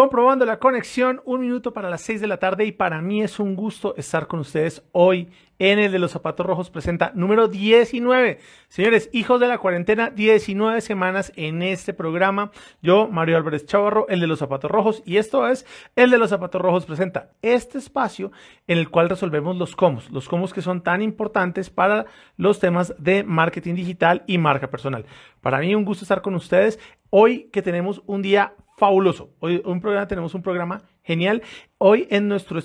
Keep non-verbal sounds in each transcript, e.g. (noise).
Comprobando la conexión, un minuto para las 6 de la tarde y para mí es un gusto estar con ustedes hoy en el de los zapatos rojos presenta número 19. Señores, hijos de la cuarentena, 19 semanas en este programa. Yo, Mario Álvarez Chavarro, el de los zapatos rojos y esto es el de los zapatos rojos presenta este espacio en el cual resolvemos los cómo, los cómo que son tan importantes para los temas de marketing digital y marca personal. Para mí un gusto estar con ustedes hoy que tenemos un día fabuloso. Hoy un programa, tenemos un programa genial. Hoy en nuestro,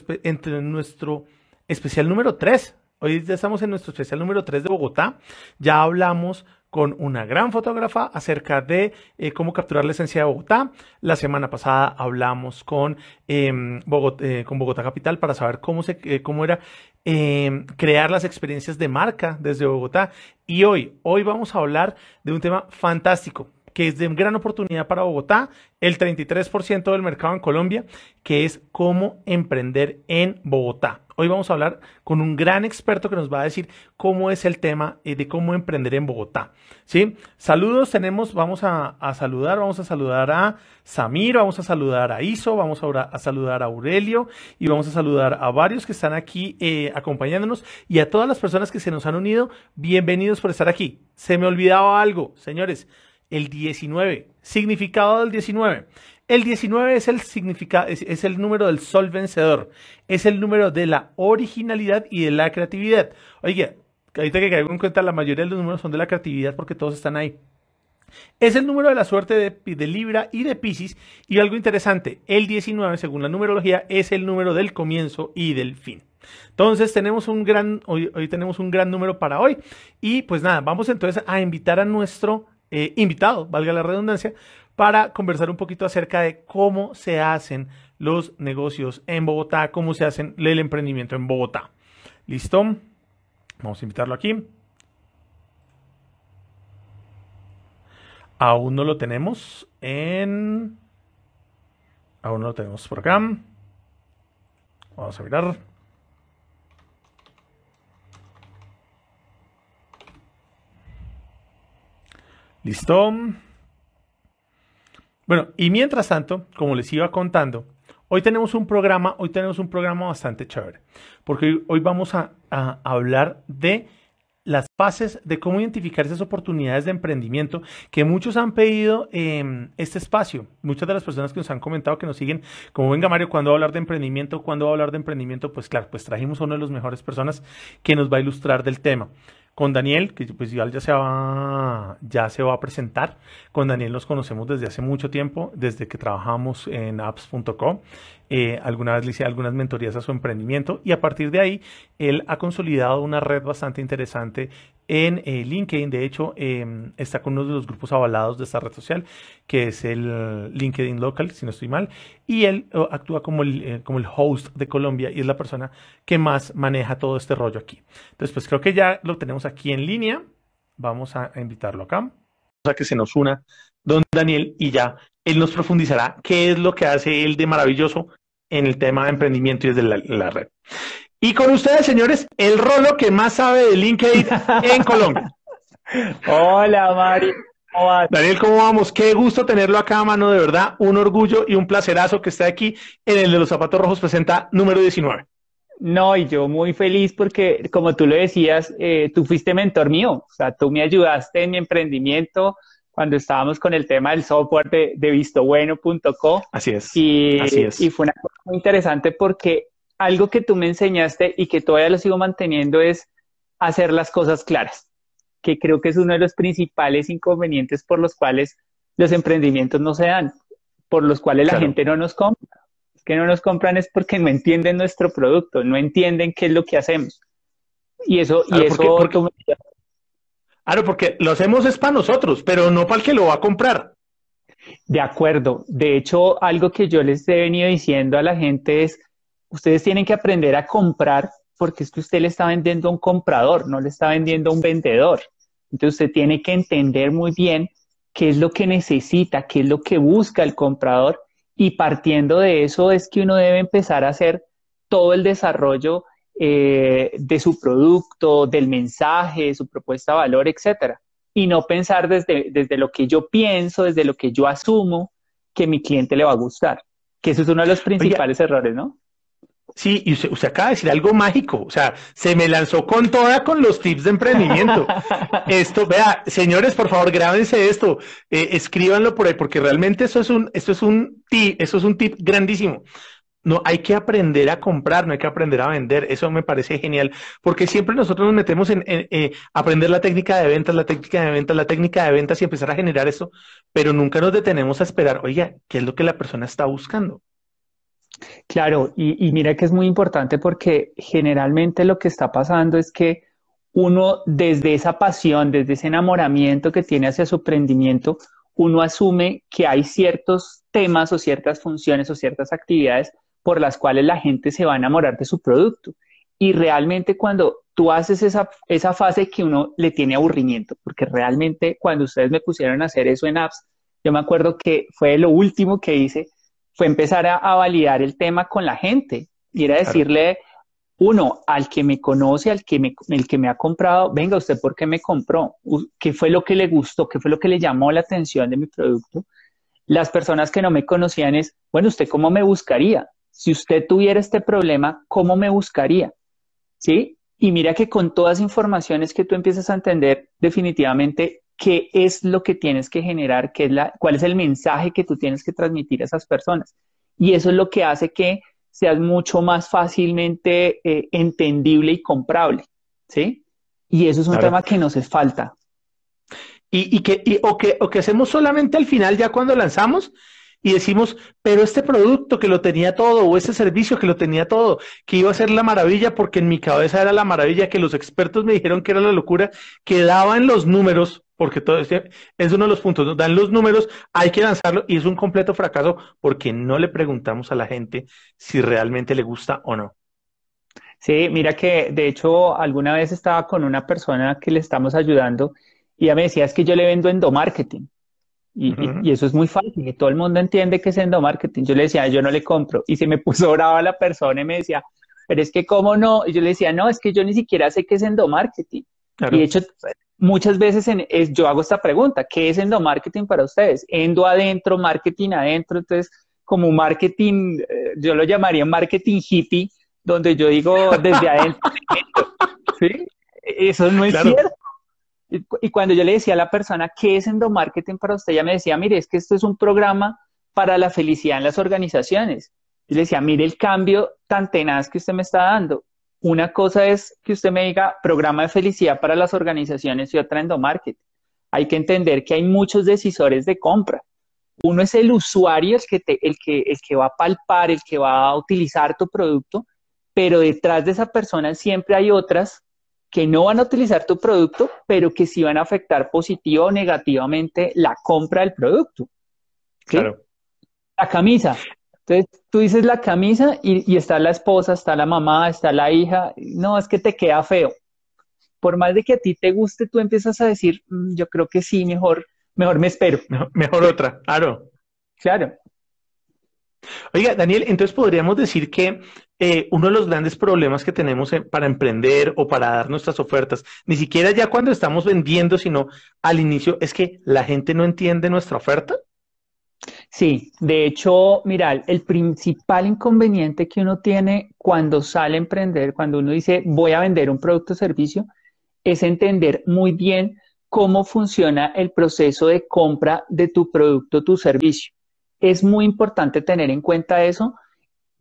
nuestro especial número 3. Hoy ya estamos en nuestro especial número 3 de Bogotá. Ya hablamos con una gran fotógrafa acerca de eh, cómo capturar la esencia de Bogotá. La semana pasada hablamos con, em, eh, con Bogotá Capital para saber cómo, se, eh, cómo era em, crear las experiencias de marca desde Bogotá. Y hoy, hoy vamos a hablar de un tema fantástico que es de gran oportunidad para Bogotá, el 33% del mercado en Colombia, que es cómo emprender en Bogotá. Hoy vamos a hablar con un gran experto que nos va a decir cómo es el tema eh, de cómo emprender en Bogotá. ¿sí? Saludos, tenemos, vamos a, saludar, vamos a saludar a Samir, vamos a saludar a Iso, vamos a, saludar a Aurelio y vamos a saludar a varios que están aquí eh, acompañándonos y a todas las personas que se nos han unido. Bienvenidos por estar aquí. Se me olvidaba algo, señores el 19. Significado del 19. El 19 es el, es, el número del sol vencedor. Es el número de la originalidad y de la creatividad. Oye, ahorita que caigo en cuenta, la mayoría de los números son de la creatividad porque todos están ahí. Es el número de la suerte de, de, Libra y de Pisces. Y algo interesante, el 19, según la numerología, es el número del comienzo y del fin. Entonces tenemos un gran, hoy tenemos un gran número para hoy. Y pues nada, vamos entonces a invitar a nuestro eh, invitado, valga la redundancia, para conversar un poquito acerca de cómo se hacen los negocios en Bogotá, cómo se hacen el emprendimiento en Bogotá. ¿Listo? Vamos a invitarlo aquí. Aún no lo tenemos en... Aún no lo tenemos por acá. Vamos a mirar. ¿Listo? Bueno, y mientras tanto, como les iba contando, hoy tenemos un programa, hoy tenemos un programa bastante chévere, porque hoy, vamos a, hablar de las fases de cómo identificar esas oportunidades de emprendimiento que muchos han pedido en este espacio. Muchas de las personas que nos han comentado que nos siguen, como venga Mario, cuando va a hablar de emprendimiento? cuando va a hablar de emprendimiento? Pues claro, pues trajimos a una de las mejores personas que nos va a ilustrar del tema con Daniel, que pues ya se va, ya se va a presentar. Con Daniel nos conocemos desde hace mucho tiempo, desde que trabajamos en apps.com. Eh, alguna vez le hice algunas mentorías a su emprendimiento y a partir de ahí él ha consolidado una red bastante interesante en eh, LinkedIn. De hecho, em, está con uno de los grupos avalados de esta red social, que es el LinkedIn Local, si no estoy mal. Y él eh, actúa como el, eh, como el host de Colombia y es la persona que más maneja todo este rollo aquí. Entonces, pues creo que ya lo tenemos aquí en línea. Vamos a, invitarlo acá. A que se nos una don Daniel y ya él nos profundizará qué es lo que hace él de maravilloso en el tema de emprendimiento y desde la red. Y con ustedes, señores, el rolo que más sabe de LinkedIn en (laughs) Colombia. Hola, Mari. Daniel, ¿cómo vamos? Qué gusto tenerlo acá, mano, de verdad. Un orgullo y un placerazo que esté aquí en el de los zapatos rojos presenta número 19. No, y yo muy feliz porque, como tú lo decías, eh, tú fuiste mentor mío. O sea, tú me ayudaste en mi emprendimiento cuando estábamos con el tema del software de, de vistobueno.co. Así es. Y, así es. y fue una cosa muy interesante porque algo que tú me enseñaste y que todavía lo sigo manteniendo es hacer las cosas claras, que creo que es uno de los principales inconvenientes por los cuales los emprendimientos no se dan, por los cuales la gente no nos compra. Es que no nos compran es porque no entienden nuestro producto, no entienden qué es lo que hacemos. Y eso, y eso porque, Claro, porque lo hacemos es para nosotros, pero no para el que lo va a comprar. De acuerdo. De hecho, algo que yo les he venido diciendo a la gente es, ustedes tienen que aprender a comprar porque es que usted le está vendiendo a un comprador, no le está vendiendo a un vendedor. Entonces usted tiene que entender muy bien qué es lo que necesita, qué es lo que busca el comprador y partiendo de eso es que uno debe empezar a hacer todo el desarrollo eh, de su producto, del mensaje, su propuesta de valor, etcétera. Y no pensar desde, desde lo que yo pienso, desde lo que yo asumo que mi cliente le va a gustar Que eso es uno de los principales errores, ¿no? Sí, y usted, acaba de decir algo mágico, o sea, se me lanzó con toda con los tips de emprendimiento. (laughs) esto, vea, señores, por favor, grábense esto, eh, escríbanlo por ahí, porque realmente eso es un, esto es un tip, eso es un tip grandísimo. No, hay que aprender a comprar, no hay que aprender a vender. Eso me parece genial, porque siempre nosotros nos metemos en, eh, aprender la técnica de ventas, la técnica de ventas, la técnica de ventas y empezar a generar eso, pero nunca nos detenemos a esperar, oiga, ¿qué es lo que la persona está buscando? Claro, y, mira que es muy importante porque generalmente lo que está pasando es que uno desde esa pasión, desde ese enamoramiento que tiene hacia su emprendimiento, uno asume que hay ciertos temas o ciertas funciones o ciertas actividades por las cuales la gente se va a enamorar de su producto. Y realmente cuando tú haces esa, esa fase que uno le tiene aburrimiento, porque realmente cuando ustedes me pusieron a hacer eso en apps, yo me acuerdo que fue lo último que hice, fue empezar a, validar el tema con la gente y era decirle, uno, al que me conoce, al que me, el que me ha comprado, venga, ¿usted por qué me compró? ¿Qué fue lo que le gustó? ¿Qué fue lo que le llamó la atención de mi producto? Las personas que no me conocían es, bueno, ¿usted cómo me buscaría? Si usted tuviera este problema, ¿cómo me buscaría? ¿Sí? Y mira que con todas las informaciones que tú empiezas a entender, definitivamente qué es lo que tienes que generar, qué es la, cuál es el mensaje que tú tienes que transmitir a esas personas. Y eso es lo que hace que seas mucho más fácilmente eh, entendible y comprable, ¿sí? Y eso es un tema que nos falta. Y, que, o, que, o que hacemos solamente al final, ya cuando lanzamos, y decimos, pero este producto que lo tenía todo, o ese servicio que lo tenía todo, que iba a ser la maravilla, porque en mi cabeza era la maravilla, que los expertos me dijeron que era la locura, que daban los números, porque todo este es uno de los puntos, dan los números, hay que lanzarlo y es un completo fracaso porque no le preguntamos a la gente si realmente le gusta o no. Sí, mira que de hecho alguna vez estaba con una persona que le estamos ayudando y ella me decía, es que yo le vendo endomarketing. Y, y, eso es muy fácil, y todo el mundo entiende que es endomarketing. Yo le decía, yo no le compro. Y se me (laughs) puso brava la persona y me decía, pero es que cómo no. Y yo le decía, no, es que yo ni siquiera sé qué es endomarketing. Y de hecho, muchas veces yo hago esta pregunta, ¿qué es endomarketing para ustedes? Endo adentro, marketing adentro, entonces como marketing, eh, yo lo llamaría marketing hippie, donde yo digo desde adentro. (laughs) ¿Sí? Eso no es cierto. Y, cuando yo le decía a la persona, ¿qué es endomarketing para usted? Ella me decía, mire, es que esto es un programa para la felicidad en las organizaciones. Y le decía, mire el cambio tan tenaz que usted me está dando. Una cosa es que usted me diga programa de felicidad para las organizaciones y otra endomarketing. Hay que entender que hay muchos decisores de compra. Uno es el usuario, que, el, que, el que va a palpar, el que va a utilizar tu producto, pero detrás de esa persona siempre hay otras que no van a utilizar tu producto, pero que sí van a afectar positiva o negativamente la compra del producto. Claro. La camisa. Entonces, tú dices la camisa y, está la esposa, está la mamá, está la hija. No, es que te queda feo. Por más de que a ti te guste, tú empiezas a decir, mm, yo creo que sí, mejor, mejor me espero. (laughs) Mejor, otra, claro. Claro. Oiga, Daniel, entonces podríamos decir que eh, uno de los grandes problemas que tenemos para emprender o para dar nuestras ofertas, ni siquiera ya cuando estamos vendiendo, sino al inicio, es que la gente no entiende nuestra oferta. Sí, de hecho, mira, el principal inconveniente que uno tiene cuando sale a emprender, cuando uno dice voy a vender un producto o servicio, es entender muy bien cómo funciona el proceso de compra de tu producto o tu servicio. Es muy importante tener en cuenta eso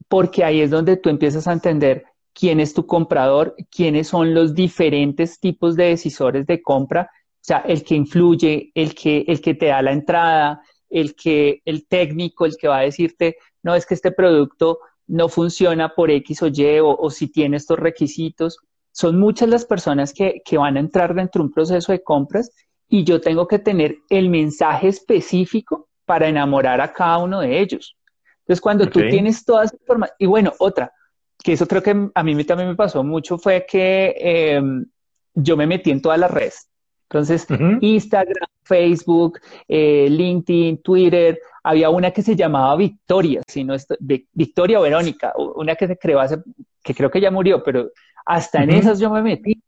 porque ahí es donde tú empiezas a entender quién es tu comprador, quiénes son los diferentes tipos de decisores de compra, o sea, el que influye, el que, el que te da la entrada, el que el técnico, el que va a decirte, no es que este producto no funciona por X o Y o, si tiene estos requisitos. Son muchas las personas que, van a entrar dentro de un proceso de compras y yo tengo que tener el mensaje específico para enamorar a cada uno de ellos. Entonces, cuando tú tienes todas esa información, y bueno, otra, que eso creo que a mí también me pasó mucho, fue que em, yo me metí en todas las redes. Entonces, Instagram, Facebook, eh, LinkedIn, Twitter, había una que se llamaba Victoria, si no Victoria Verónica, una que se creó hace, que creo que ya murió, pero hasta en esas yo me metí.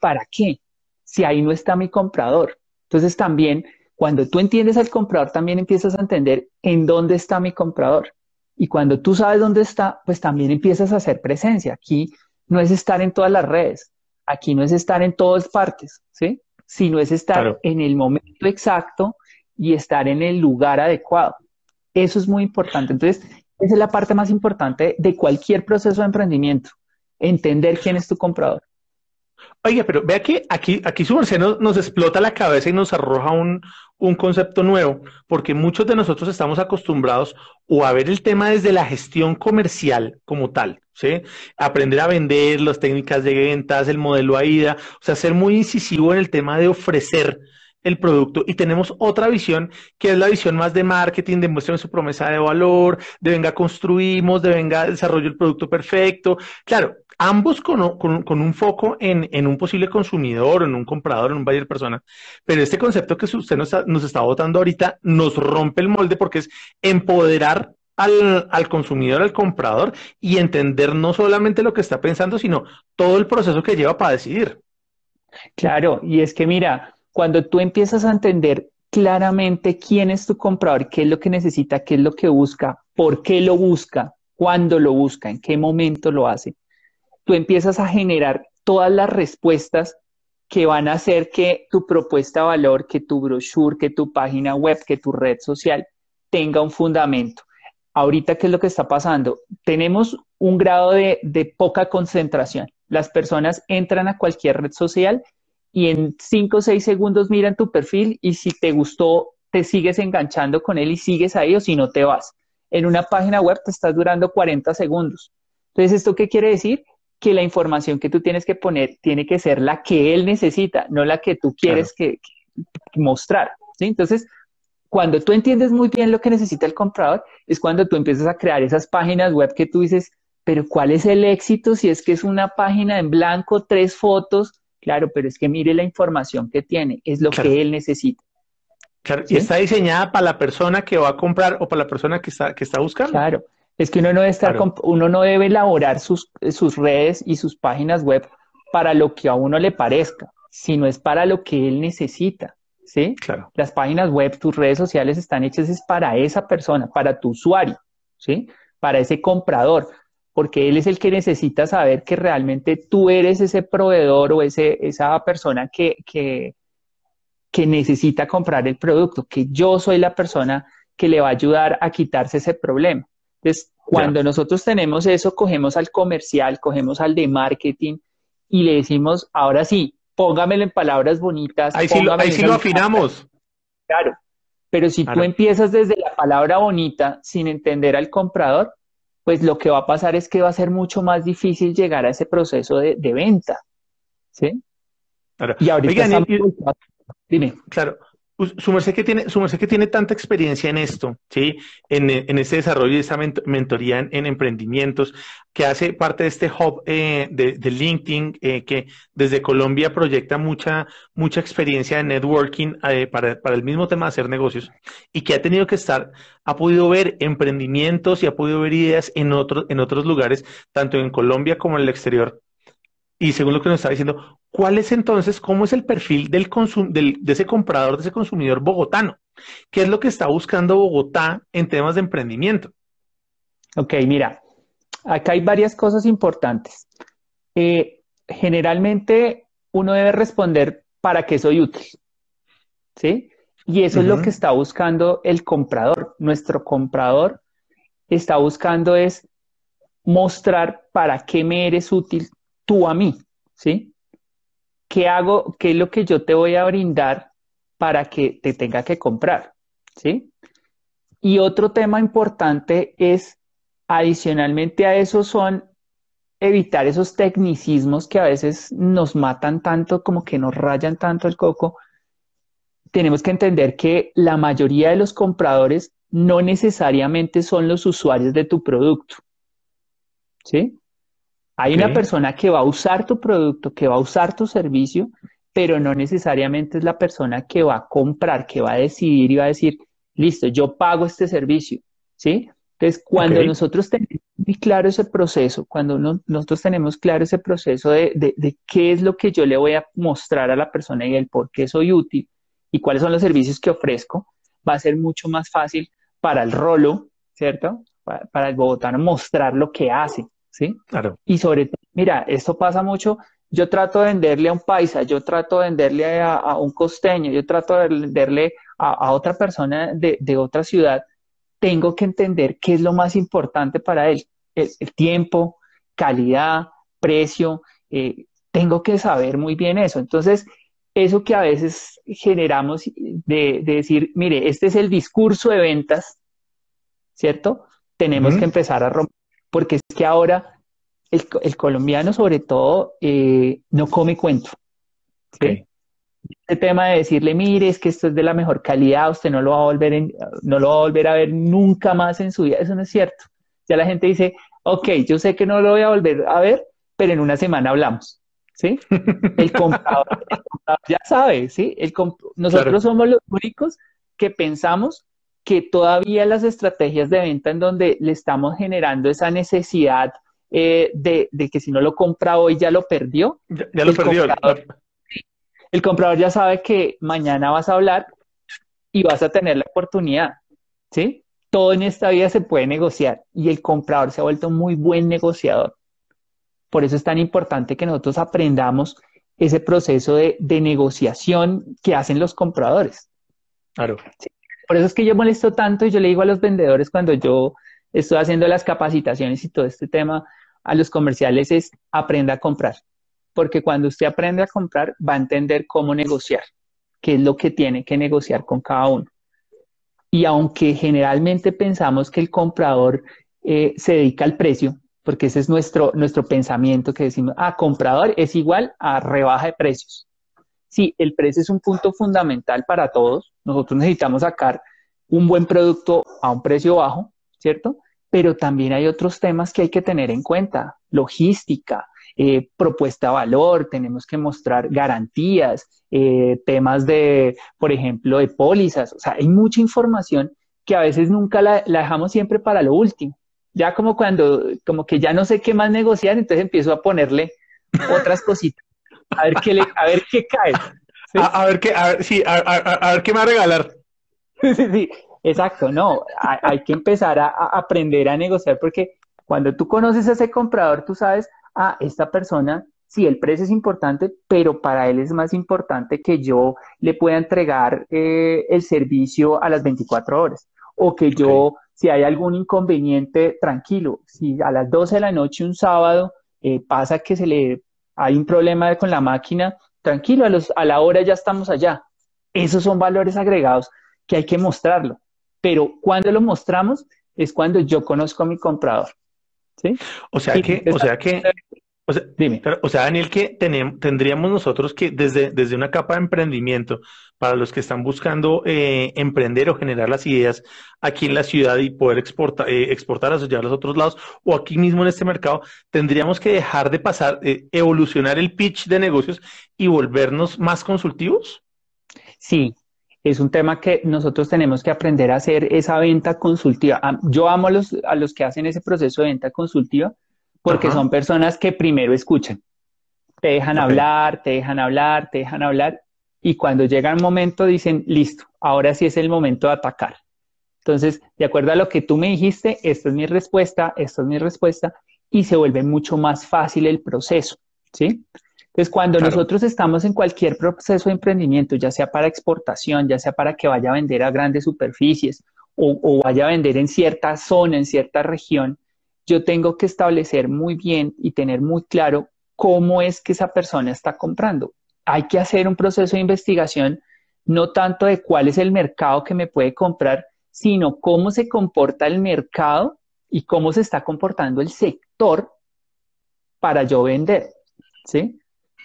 ¿Para qué? Si ahí no está mi comprador. Entonces también, cuando tú entiendes al comprador, también empiezas a entender en dónde está mi comprador. Y cuando tú sabes dónde está, pues también empiezas a hacer presencia. Aquí no es estar en todas las redes, aquí no es estar en todas partes, ¿sí? Sino es estar en el momento exacto y estar en el lugar adecuado. Eso es muy importante. Entonces, esa es la parte más importante de cualquier proceso de emprendimiento, entender quién es tu comprador. Oye, pero vea que aquí, aquí su merced nos, explota la cabeza y nos arroja un, un, concepto nuevo, porque muchos de nosotros estamos acostumbrados o a ver el tema desde la gestión comercial como tal, ¿sí? Aprender a vender, las técnicas de ventas, el modelo AIDA, o sea, ser muy incisivo en el tema de ofrecer el producto y tenemos otra visión que es la visión más de marketing, de muestren su promesa de valor, de venga construimos, de venga desarrollo el producto perfecto. Claro, ambos con, un foco en, un posible consumidor, en un comprador, en un buyer persona. Pero este concepto que usted nos, está votando ahorita nos rompe el molde porque es empoderar al, consumidor, al comprador y entender no solamente lo que está pensando, sino todo el proceso que lleva para decidir. Claro, y es que mira, cuando tú empiezas a entender claramente quién es tu comprador, qué es lo que necesita, qué es lo que busca, por qué lo busca, cuándo lo busca, en qué momento lo hace, tú empiezas a generar todas las respuestas que van a hacer que tu propuesta de valor, que tu brochure, que tu página web, que tu red social tenga un fundamento. Ahorita, ¿qué es lo que está pasando? Tenemos un grado de, poca concentración. Las personas entran a cualquier red social y en cinco o seis segundos miran tu perfil y si te gustó, te sigues enganchando con él y sigues ahí o si no te vas. En una página web te estás durando 40 segundos. Entonces, ¿esto qué quiere decir? Que la información que tú tienes que poner tiene que ser la que él necesita, no la que tú quieres que, mostrar. Entonces, cuando tú entiendes muy bien lo que necesita el comprador, es cuando tú empiezas a crear esas páginas web que tú dices, pero ¿cuál es el éxito si es que es una página en blanco, tres fotos? Claro, pero es que mire la información que tiene, es lo que él necesita. Claro, y está diseñada para la persona que va a comprar o para la persona que está, que está buscando. Claro, es que uno no debe estar, uno no debe elaborar sus, sus redes y sus páginas web para lo que a uno le parezca, sino es para lo que él necesita. ¿Sí? Claro. Las páginas web, tus redes sociales están hechas es para esa persona, para tu usuario, ¿sí? Para ese comprador, porque él es el que necesita saber que realmente tú eres ese proveedor o ese, esa persona que, que, que necesita comprar el producto, que yo soy la persona que le va a ayudar a quitarse ese problema. Entonces, cuando nosotros tenemos eso, cogemos al comercial, cogemos al de marketing y le decimos, ahora sí, póngamelo en palabras bonitas. Ahí sí lo, ahí sí lo afinamos. Claro, pero si tú empiezas desde la palabra bonita sin entender al comprador, pues lo que va a pasar es que va a ser mucho más difícil llegar a ese proceso de, venta. ¿Sí? Claro. Y ahorita Dime. Claro, su que tiene, su merced que tiene tanta experiencia en esto, ¿sí? En, en este desarrollo y esta mentoría en, emprendimientos, que hace parte de este hub eh, de, LinkedIn, eh, que desde Colombia proyecta mucha, mucha experiencia de networking eh, para, para, el mismo tema de hacer negocios, y que ha tenido que estar, ha podido ver emprendimientos y ha podido ver ideas en, otros en otros lugares, tanto en Colombia como en el exterior. Y según lo que nos está diciendo, ¿cuál es entonces, cómo es el perfil del, del de ese comprador, de ese consumidor bogotano? ¿Qué es lo que está buscando Bogotá en temas de emprendimiento? Ok, mira, acá hay varias cosas importantes. Eh, generalmente uno debe responder para qué soy útil, ¿sí? Y eso es lo que está buscando el comprador. Nuestro comprador está buscando es mostrar para qué me eres útil tú a mí, ¿sí? ¿Qué hago? ¿Qué es lo que yo te voy a brindar para que te tenga que comprar? ¿Sí? Y otro tema importante es, adicionalmente a eso, son evitar esos tecnicismos que a veces nos matan tanto, como que nos rayan tanto el coco. Tenemos que entender que la mayoría de los compradores no necesariamente son los usuarios de tu producto. ¿Sí? Hay una persona que va a usar tu producto, que va a usar tu servicio, pero no necesariamente es la persona que va a comprar, que va a decidir y va a decir, listo, yo pago este servicio, ¿sí? Entonces, cuando nosotros tenemos muy claro ese proceso, cuando nosotros tenemos claro ese proceso de, de, qué es lo que yo le voy a mostrar a la persona y el por qué soy útil y cuáles son los servicios que ofrezco, va a ser mucho más fácil para el rolo, ¿cierto? para, el bogotano mostrar lo que hace, ¿sí? Claro. Y sobre todo, mira, esto pasa mucho, yo trato de venderle a un paisa, yo trato de venderle a, un costeño, yo trato de venderle a, otra persona de, otra ciudad, tengo que entender qué es lo más importante para él, el, tiempo, calidad, precio, eh, tengo que saber muy bien eso. Entonces, eso que a veces generamos de, decir, mire, este es el discurso de ventas, ¿cierto? Tenemos que empezar a romper, porque es que ahora el, colombiano sobre todo eh, no come cuento. ¿sí? Este tema de decirle, mire, es que esto es de la mejor calidad, usted no lo va a volver, no lo va a, volver a ver nunca más en su vida, eso no es cierto. Ya la gente dice, ok, yo sé que no lo voy a volver a ver, pero en una semana hablamos. ¿sí? (laughs) El comprador, ya sabe, ¿sí? nosotros somos los únicos que pensamos que todavía las estrategias de venta en donde le estamos generando esa necesidad eh, de, que si no lo compra hoy ya lo perdió. Ya, lo perdió. el comprador ya sabe que mañana vas a hablar y vas a tener la oportunidad, ¿sí? Todo en esta vida se puede negociar y el comprador se ha vuelto muy buen negociador. Por eso es tan importante que nosotros aprendamos ese proceso de, negociación que hacen los compradores. Claro. Por eso es que yo molesto tanto y yo le digo a los vendedores cuando yo estoy haciendo las capacitaciones y todo este tema a los comerciales es aprenda a comprar. Porque cuando usted aprende a comprar va a entender cómo negociar, qué es lo que tiene que negociar con cada uno. Y aunque generalmente pensamos que el comprador eh, se dedica al precio, porque ese es nuestro, nuestro pensamiento que decimos, ah, comprador es igual a rebaja de precios. Sí, el precio es un punto fundamental para todos. Nosotros necesitamos sacar un buen producto a un precio bajo, ¿cierto? Pero también hay otros temas que hay que tener en cuenta, logística, eh, propuesta de valor, tenemos que mostrar garantías, eh, temas de, por ejemplo, de pólizas. O sea, hay mucha información que a veces nunca la dejamos siempre para lo último ya como cuando, como que ya no sé qué más negociar, entonces empiezo a ponerle otras cositas, a ver qué, le, a ver qué cae. A, ver qué, a ver, sí, a, ver qué me va a regalar. (laughs) sí, sí, exacto, no, hay, que empezar a, aprender a negociar porque cuando tú conoces a ese comprador, tú sabes, ah, esta persona, sí, el precio es importante, pero para él es más importante que yo le pueda entregar eh, el servicio a las 24 horas o que yo si hay algún inconveniente, tranquilo. Si a las 12 de la noche un sábado eh, pasa que se le hay un problema con la máquina, tranquilo, a, los, a la hora ya estamos allá. Esos son valores agregados que hay que mostrarlo. Pero cuando lo mostramos es cuando yo conozco a mi comprador. ¿sí? O sea que, o sea que, o sea, Dime. o sea, Daniel, que tendríamos nosotros que desde, desde una capa de emprendimiento, para los que están buscando eh, emprender o generar las ideas aquí en la ciudad y poder exportar, eh, exportarlas o llevarlas a otros lados, o aquí mismo en este mercado, tendríamos que dejar de pasar, eh, evolucionar el pitch de negocios y volvernos más consultivos? Sí, es un tema que nosotros tenemos que aprender a hacer esa venta consultiva. Yo amo a los, a los que hacen ese proceso de venta consultiva porque son personas que primero escuchan, te dejan hablar, te dejan hablar, te dejan hablar, y cuando llega el momento dicen, listo, ahora sí es el momento de atacar. Entonces, de acuerdo a lo que tú me dijiste, esta es mi respuesta, esta es mi respuesta, y se vuelve mucho más fácil el proceso, ¿sí? Entonces, cuando nosotros estamos en cualquier proceso de emprendimiento, ya sea para exportación, ya sea para que vaya a vender a grandes superficies o, o vaya a vender en cierta zona, en cierta región, yo tengo que establecer muy bien y tener muy claro cómo es que esa persona está comprando. Hay que hacer un proceso de investigación no tanto de cuál es el mercado que me puede comprar, sino cómo se comporta el mercado y cómo se está comportando el sector para yo vender. ¿sí?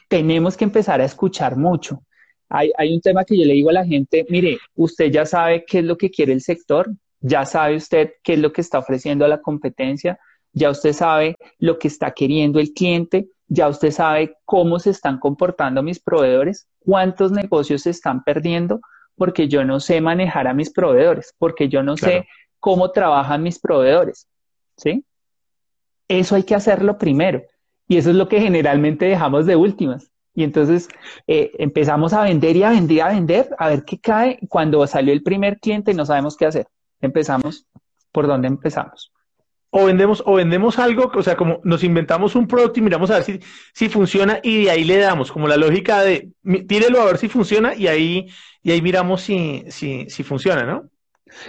Tenemos que empezar a escuchar mucho. Hay, hay, un tema que yo le digo a la gente, mire, usted ya sabe qué es lo que quiere el sector, ya sabe usted qué es lo que está ofreciendo a la competencia, ya usted sabe lo que está queriendo el cliente, ya usted sabe cómo se están comportando mis proveedores, cuántos negocios se están perdiendo, porque yo no sé manejar a mis proveedores, porque yo no sé cómo trabajan mis proveedores. ¿Sí? Eso hay que hacerlo primero. Y eso es lo que generalmente dejamos de últimas. Y entonces eh, empezamos a vender y a vender y a vender, a ver qué cae. Cuando salió el primer cliente no sabemos qué hacer. Empezamos por dónde empezamos. O vendemos, o vendemos algo, o sea, como nos inventamos un producto y miramos a ver si, si funciona y de ahí le damos, como la lógica de tírelo a ver si funciona y ahí, y ahí miramos si, si, si funciona, ¿no?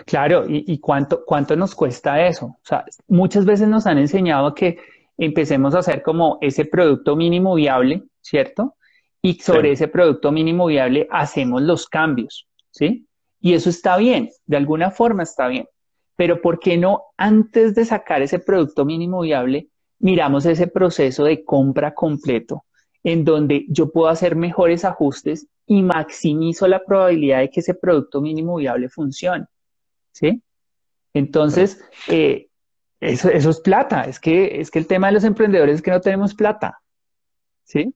Claro, y, y, cuánto, cuánto nos cuesta eso. O sea, muchas veces nos han enseñado que empecemos a hacer como ese producto mínimo viable, ¿cierto? Y sobre ese producto mínimo viable hacemos los cambios, ¿sí? Y eso está bien, de alguna forma está bien. Pero ¿por qué no antes de sacar ese producto mínimo viable, miramos ese proceso de compra completo, en donde yo puedo hacer mejores ajustes y maximizo la probabilidad de que ese producto mínimo viable funcione? ¿Sí? Entonces, eh, eso, eso, es plata. Es que, es que el tema de los emprendedores es que no tenemos plata. ¿Sí?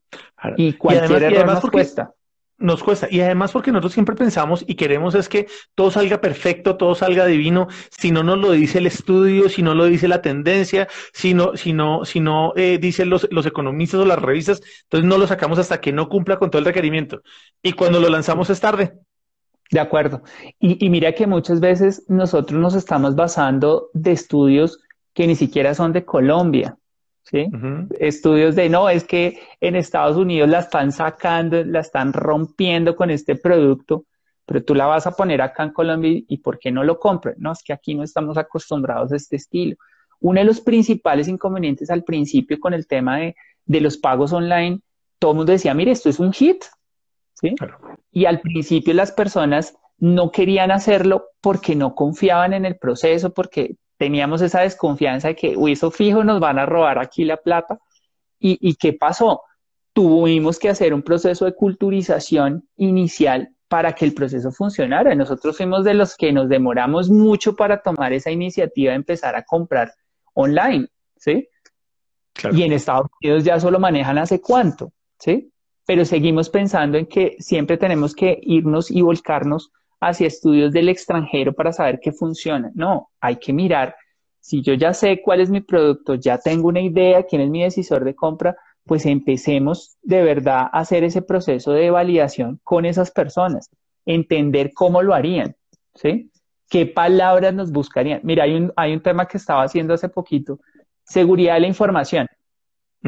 Y cualquier error nos cuesta. Nos cuesta. Y además porque nosotros siempre pensamos y queremos es que todo salga perfecto, todo salga divino. Si no nos lo dice el estudio, si no lo dice la tendencia, si no, si no, si no eh, dicen los, los economistas o las revistas, entonces no lo sacamos hasta que no cumpla con todo el requerimiento. Y cuando lo lanzamos es tarde. De acuerdo. Y, y mira que muchas veces nosotros nos estamos basando de estudios que ni siquiera son de Colombia. ¿Sí? Estudios de, no, es que en Estados Unidos la están sacando, la están rompiendo con este producto, pero tú la vas a poner acá en Colombia y ¿por qué no lo compras? No, es que aquí no estamos acostumbrados a este estilo. Uno de los principales inconvenientes al principio con el tema de, de los pagos online, todo el mundo decía, mire, esto es un hit, ¿sí? Y al principio las personas no querían hacerlo porque no confiaban en el proceso, porque teníamos esa desconfianza de que, uy, eso fijo, nos van a robar aquí la plata. ¿Y, ¿Y qué pasó? Tuvimos que hacer un proceso de culturización inicial para que el proceso funcionara. Nosotros fuimos de los que nos demoramos mucho para tomar esa iniciativa de empezar a comprar online, ¿sí? Y en Estados Unidos ya solo manejan hace cuánto, ¿sí? Pero seguimos pensando en que siempre tenemos que irnos y volcarnos hacia estudios del extranjero para saber qué funciona. No, hay que mirar. Si yo ya sé cuál es mi producto, ya tengo una idea, quién es mi decisor de compra, pues empecemos de verdad a hacer ese proceso de validación con esas personas, entender cómo lo harían, ¿sí? ¿Qué palabras nos buscarían? Mira, hay un, hay un tema que estaba haciendo hace poquito, seguridad de la información.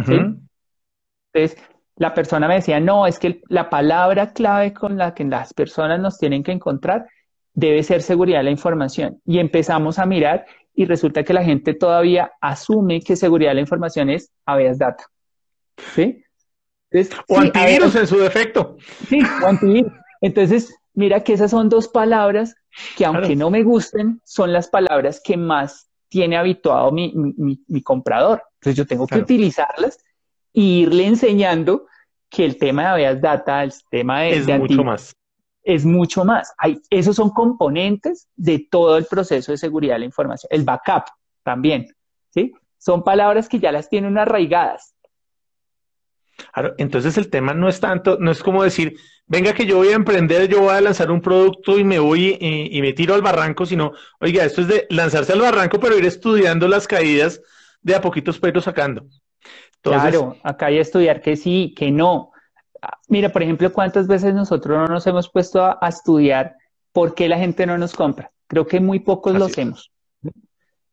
¿sí? Entonces, la persona me decía, no, es que la palabra clave con la que las personas nos tienen que encontrar debe ser seguridad de la información. Y empezamos a mirar y resulta que la gente todavía asume que seguridad de la información es habeas data. ¿Sí? o antivirus en su defecto. Sí, o antivirus. Entonces, mira que esas son dos palabras que aunque no me gusten, son las palabras que más tiene habituado mi, mi, comprador. Entonces yo tengo que utilizarlas e irle enseñando que el tema de Avias Data, el tema de... Es mucho más. Es mucho más. Hay, esos son componentes de todo el proceso de seguridad de la información. El backup también, ¿sí? Son palabras que ya las tienen arraigadas. Claro, entonces el tema no es tanto, no es como decir, venga que yo voy a emprender, yo voy a lanzar un producto y me voy y, y me tiro al barranco, sino, oiga, esto es de lanzarse al barranco, pero ir estudiando las caídas de a poquitos pero sacando claro, acá hay estudiar que sí, que no. Mira, por ejemplo, ¿cuántas veces nosotros no nos hemos puesto a, estudiar por qué la gente no nos compra? Creo que muy pocos lo hacemos.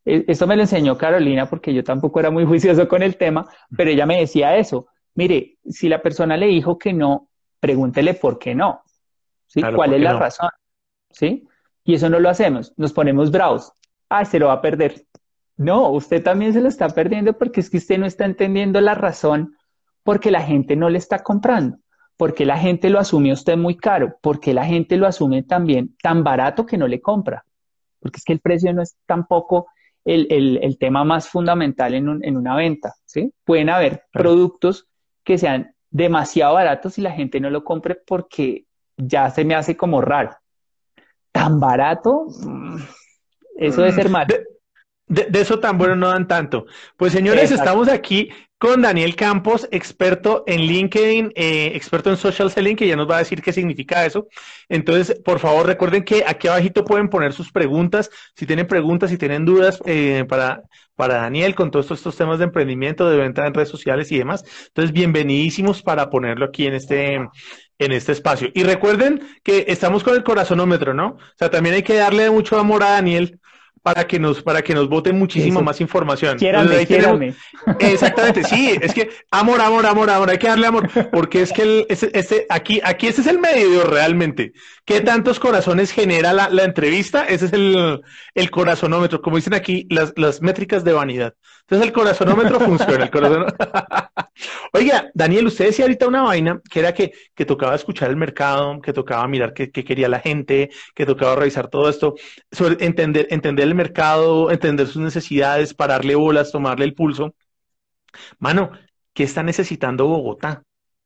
E, esto me lo enseñó Carolina porque yo tampoco era muy (laughs) juicioso con el tema, pero ella me decía eso. Mire, si la persona le dijo que no, pregúntele por qué no. ¿sí? ¿Cuál es la razón? ¿Sí? Y eso no lo hacemos. Nos ponemos bravos. Ah, se lo va a perder. No, usted también se lo está perdiendo porque es que usted no está entendiendo la razón porque la gente no le está comprando, porque la gente lo asume usted muy caro, porque la gente lo asume también tan barato que no le compra, porque es que el precio no es tampoco el, el, tema más fundamental en, en, una venta, ¿sí? Pueden haber productos que sean demasiado baratos y la gente no lo compre porque ya se me hace como raro. ¿Tan barato? Mm, eso debe ser De, eso tan bueno no dan tanto. Pues señores, estamos aquí con Daniel Campos, experto en LinkedIn, eh, experto en social selling, que ya nos va a decir qué significa eso. Entonces, por favor, recuerden que aquí abajito pueden poner sus preguntas, si tienen preguntas, si tienen dudas eh, para, para Daniel con todos estos, temas de emprendimiento, de venta en redes sociales y demás. Entonces, bienvenidísimos para ponerlo aquí en este, en este espacio. Y recuerden que estamos con el corazonómetro, ¿no? O sea, también hay que darle mucho amor a Daniel para que nos, para que nos voten muchísima más información. Quiérame, (laughs) exactamente, sí, es que amor, amor, amor, amor, hay que darle amor, porque es que el, este, aquí, aquí ese es el medio realmente. ¿Qué tantos corazones genera la, la entrevista? Ese es el, el corazonómetro, como dicen aquí, las, las métricas de vanidad. Entonces el corazonómetro funciona. (laughs) Oiga, Daniel, usted decía ahorita una vaina que era que, que tocaba escuchar el mercado, que tocaba mirar qué, quería la gente, que tocaba revisar todo esto, entender, entender el mercado, entender sus necesidades, pararle bolas, tomarle el pulso. Mano, ¿qué está necesitando Bogotá?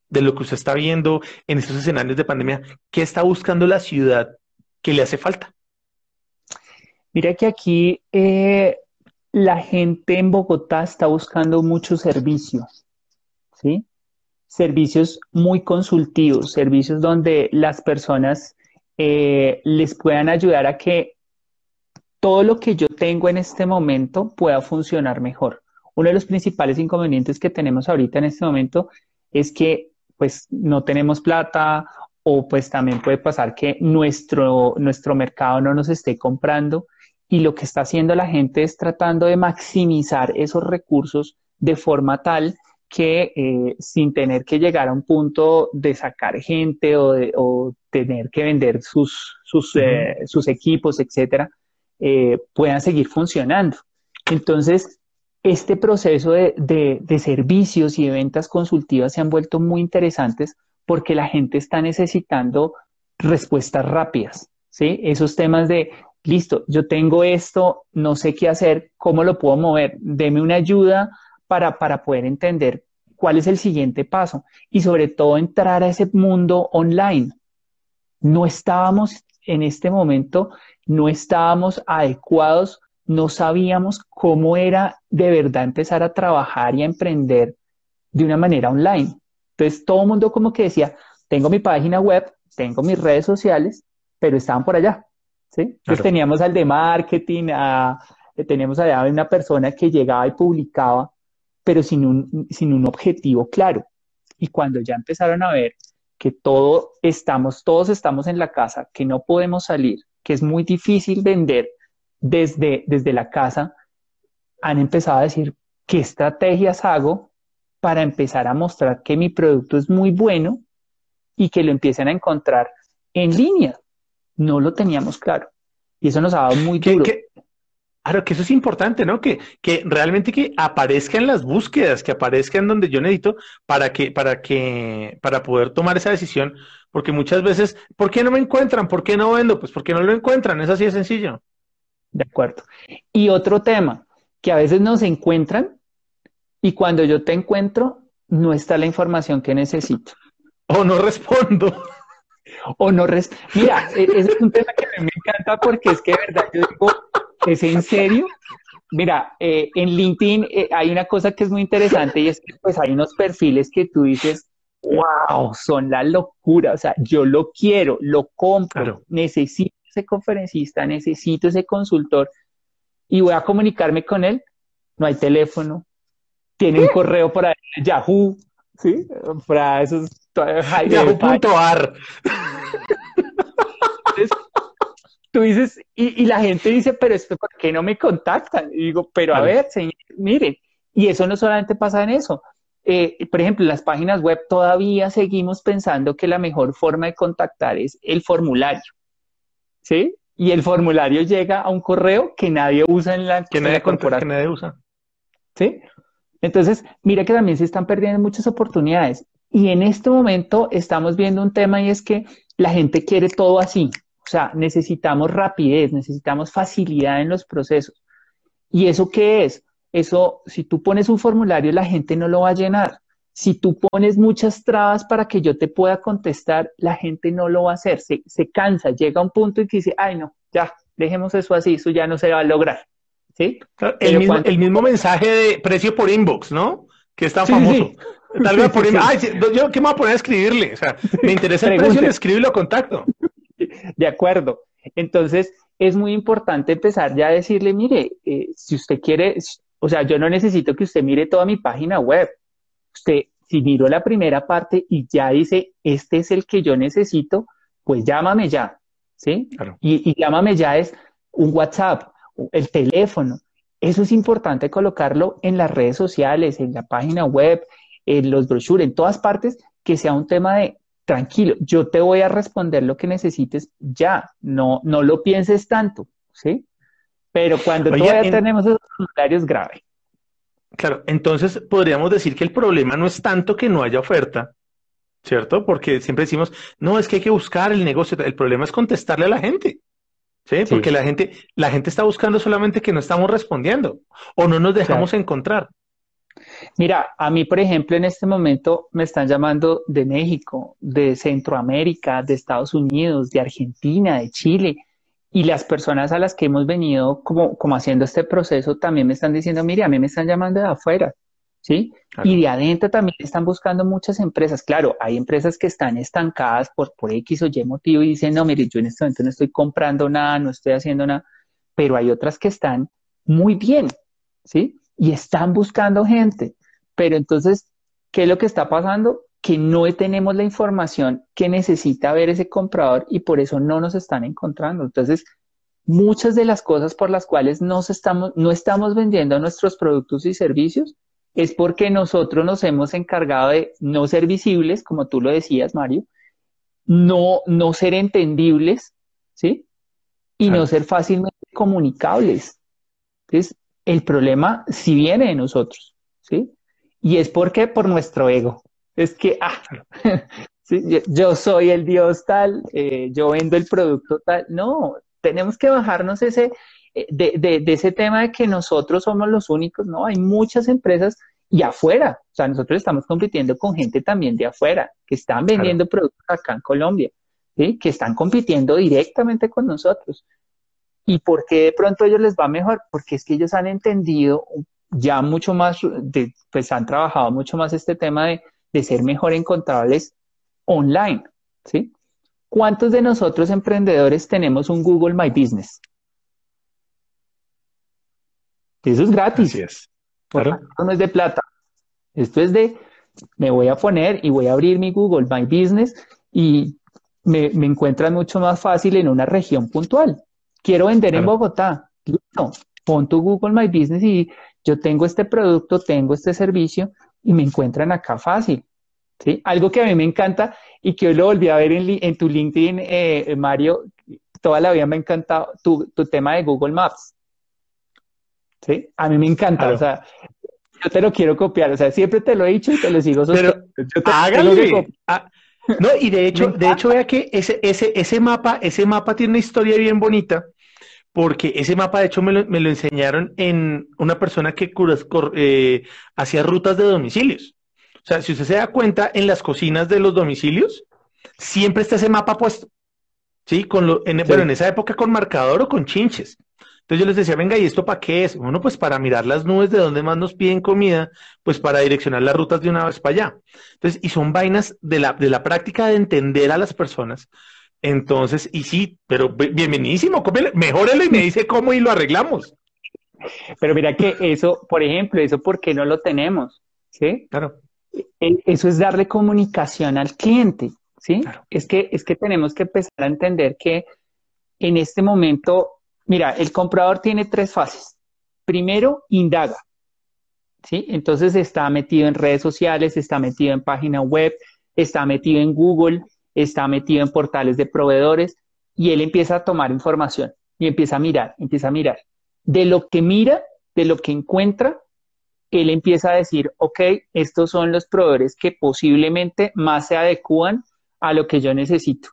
De lo que usted está viendo en estos escenarios de pandemia, ¿qué está buscando la ciudad que le hace falta? Mira que aquí eh, la gente en Bogotá está buscando muchos servicios, ¿sí? Servicios muy consultivos, servicios donde las personas eh, les puedan ayudar a que todo lo que yo tengo en este momento pueda funcionar mejor. Uno de los principales inconvenientes que tenemos ahorita en este momento es que pues no tenemos plata o pues también puede pasar que nuestro, nuestro mercado no nos esté comprando y lo que está haciendo la gente es tratando de maximizar esos recursos de forma tal que eh, sin tener que llegar a un punto de sacar gente o, tener que vender sus, sus, eh, sus equipos, etcétera, eh, puedan seguir funcionando. Entonces, este proceso de, de, servicios y de ventas consultivas se han vuelto muy interesantes porque la gente está necesitando respuestas rápidas. ¿sí? Esos temas de listo, yo tengo esto, no sé qué hacer, ¿cómo lo puedo mover? Deme una ayuda para, para poder entender cuál es el siguiente paso y sobre todo entrar a ese mundo online. No estábamos en este momento, no estábamos adecuados, no sabíamos cómo era de verdad empezar a trabajar y a emprender de una manera online. Entonces todo el mundo como que decía, tengo mi página web, tengo mis redes sociales, pero estaban por allá. ¿Sí? Entonces teníamos al de marketing, a, eh, teníamos allá una persona que llegaba y publicaba, pero sin un, sin un objetivo claro. Y cuando ya empezaron a ver que todo estamos, todos estamos en la casa, que no podemos salir, que es muy difícil vender desde, desde la casa, han empezado a decir, ¿qué estrategias hago para empezar a mostrar que mi producto es muy bueno y que lo empiecen a encontrar en línea? No lo teníamos claro. Y eso nos ha dado muy duro. claro, que eso es importante, ¿no? Que, que realmente que aparezcan las búsquedas, que aparezcan donde yo necesito para que, para que, para poder tomar esa decisión. Porque muchas veces, ¿por qué no me encuentran? ¿Por qué no vendo? Pues porque no lo encuentran, es así de sencillo. De acuerdo. Y otro tema, que a veces nos encuentran y cuando yo te encuentro, no está la información que necesito. O no respondo o no Mira, e, ese es un tema que me encanta porque es que de verdad yo digo, ¿es en serio? Mira, eh, en LinkedIn eh, hay una cosa que es muy interesante y es que pues hay unos perfiles que tú dices, wow, son la locura, o sea, yo lo quiero, lo compro, necesito ese conferencista, necesito ese consultor y voy a comunicarme con él, no hay teléfono, tiene un correo por ahí, Yahoo, ¿sí? Para esos (laughs) Yahoo.ar. tú dices, y, la gente dice, pero esto, ¿por qué no me contactan? Y digo, pero a ver, señor, miren, y eso no solamente pasa en eso. Eh, por ejemplo, en las páginas web todavía seguimos pensando que la mejor forma de contactar es el formulario. ¿Sí? Y el formulario llega a un correo que nadie usa en la, que nadie, que nadie usa. ¿Sí? Entonces, mira que también se están perdiendo muchas oportunidades. Y en este momento estamos viendo un tema y es que la gente quiere todo así. O sea, necesitamos rapidez, necesitamos facilidad en los procesos. ¿Y eso qué es? Eso, si tú pones un formulario, la gente no lo va a llenar. Si tú pones muchas trabas para que yo te pueda contestar, la gente no lo va a hacer. Se, cansa, llega a un punto y que dice, ay, no, ya, dejemos eso así, eso ya no se va a lograr. ¿Sí? El, mismo, el mismo mensaje de precio por inbox, ¿no? Que es tan famoso. Tal vez por (laughs) Ay, yo qué me voy a poner a escribirle. O sea, me interesa el precio, le escribo y lo contacto. De acuerdo. Entonces, es muy importante empezar ya a decirle, mire, eh, si usted quiere, o sea, yo no necesito que usted mire toda mi página web. Usted, si miro la primera parte y ya dice, este es el que yo necesito, pues llámame ya, ¿sí? Y, y llámame ya es un WhatsApp, el teléfono. Eso es importante colocarlo en las redes sociales, en la página web, en los brochures, en todas partes, que sea un tema de tranquilo, yo te voy a responder lo que necesites ya, no, no lo pienses tanto, ¿sí? Pero cuando todavía tenemos esos formularios grave. Claro, entonces podríamos decir que el problema no es tanto que no haya oferta, ¿cierto? Porque siempre decimos, no, es que hay que buscar el negocio, el problema es contestarle a la gente. ¿Sí? Porque la gente, la gente está buscando solamente que no estamos respondiendo o no nos dejamos encontrar. Mira, a mí, por ejemplo, en este momento me están llamando de México, de Centroamérica, de Estados Unidos, de Argentina, de Chile. Y las personas a las que hemos venido como, como haciendo este proceso también me están diciendo, mire, a mí me están llamando de afuera, ¿sí? Y de adentro también están buscando muchas empresas. Claro, hay empresas que están estancadas por, por X o Y motivo y dicen, no, mire, yo en este momento no estoy comprando nada, no estoy haciendo nada, pero hay otras que están muy bien, ¿sí? Y están buscando gente. Pero entonces, ¿qué es lo que está pasando? Que no tenemos la información que necesita ver ese comprador y por eso no nos están encontrando. Entonces, muchas de las cosas por las cuales estamos, no estamos vendiendo nuestros productos y servicios es porque nosotros nos hemos encargado de no ser visibles, como tú lo decías, Mario, no, no ser entendibles, ¿sí? Y no ser fácilmente comunicables. Entonces, el problema sí viene de nosotros, ¿sí? Y es porque por nuestro ego. Es que, ah, (laughs) yo, soy el Dios tal, eh, yo vendo el producto tal. No, tenemos que bajarnos ese, de, de, de, ese tema de que nosotros somos los únicos, ¿no? Hay muchas empresas y afuera, o sea, nosotros estamos compitiendo con gente también de afuera, que están vendiendo productos acá en Colombia, ¿sí? que están compitiendo directamente con nosotros. ¿Y por qué de pronto a ellos les va mejor? Porque es que ellos han entendido ya mucho más, de, pues han trabajado mucho más este tema de, de ser mejor encontrables online, ¿sí? ¿Cuántos de nosotros emprendedores tenemos un Google My Business? Eso es gratis. es. Claro. Esto no es de plata. Esto es de, me voy a poner y voy a abrir mi Google My Business y me, me encuentran mucho más fácil en una región puntual. Quiero vender en Bogotá. Listo. Pon tu Google My Business y yo tengo este producto, tengo este servicio y me encuentran acá fácil. ¿sí? Algo que a mí me encanta y que hoy lo volví a ver en, tu LinkedIn, eh, Mario, toda la vida me ha encantado tu, tu, tema de Google Maps. ¿Sí? A mí me encanta, o sea, yo te lo quiero copiar, o sea, siempre te lo he dicho y te lo sigo Pero hágale. Ah, no, y de hecho, de hecho, vea que ese, ese, ese mapa, ese mapa tiene una historia bien bonita porque ese mapa de hecho me lo, enseñaron en una persona que eh, hacía rutas de domicilios. O sea, si usted se da cuenta, en las cocinas de los domicilios siempre está ese mapa puesto. ¿Sí? Con lo, en, Bueno, en esa época con marcador o con chinches. Entonces yo les decía, venga, ¿y esto para qué es? Bueno, pues para mirar las nubes de donde más nos piden comida, pues para direccionar las rutas de una vez para allá. Entonces, y son vainas de la, de la práctica de entender a las personas entonces, y sí, pero bienvenidísimo, mejórelo y me dice cómo y lo arreglamos. Pero mira que eso, por ejemplo, eso ¿por qué no lo tenemos? ¿Sí? Claro. E, eso es darle comunicación al cliente, ¿sí? Es, que, es que tenemos que empezar a entender que en este momento, mira, el comprador tiene tres fases. Primero, indaga, ¿sí? Entonces está metido en redes sociales, está metido en página web, está metido en Google, está metido en portales de proveedores y él empieza a tomar información y empieza a mirar, empieza a mirar. De lo que mira, de lo que encuentra, él empieza a decir, ok, estos son los proveedores que posiblemente más se adecúan a lo que yo necesito.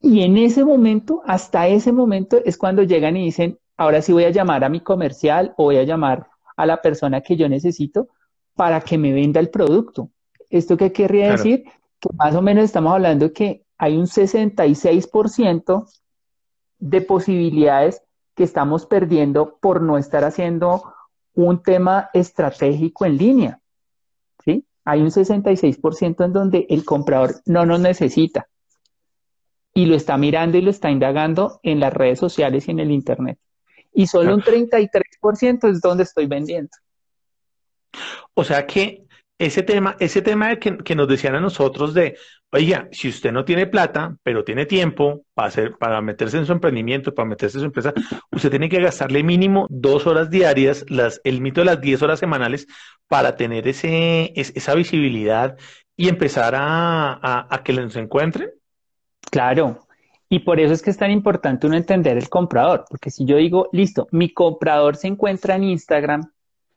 Y en ese momento, hasta ese momento, es cuando llegan y dicen, ahora sí voy a llamar a mi comercial o voy a llamar a la persona que yo necesito para que me venda el producto. ¿Esto qué querría decir? que más o menos estamos hablando que hay un 66% de posibilidades que estamos perdiendo por no estar haciendo un tema estratégico en línea. ¿sí? Hay un 66% en donde el comprador no nos necesita y lo está mirando y lo está indagando en las redes sociales y en el Internet. Y solo un 33% es donde estoy vendiendo. O sea que ese tema, ese tema de que, nos decían a nosotros de, oiga, si usted no tiene plata, pero tiene tiempo para hacer, para meterse en su emprendimiento, para meterse en su empresa, usted tiene que gastarle mínimo dos horas diarias, las, el mito de las diez horas semanales, para tener ese, esa visibilidad y empezar a, a, que nos encuentren. Claro, y por eso es que es tan importante uno entender el comprador, porque si yo digo, listo, mi comprador se encuentra en Instagram,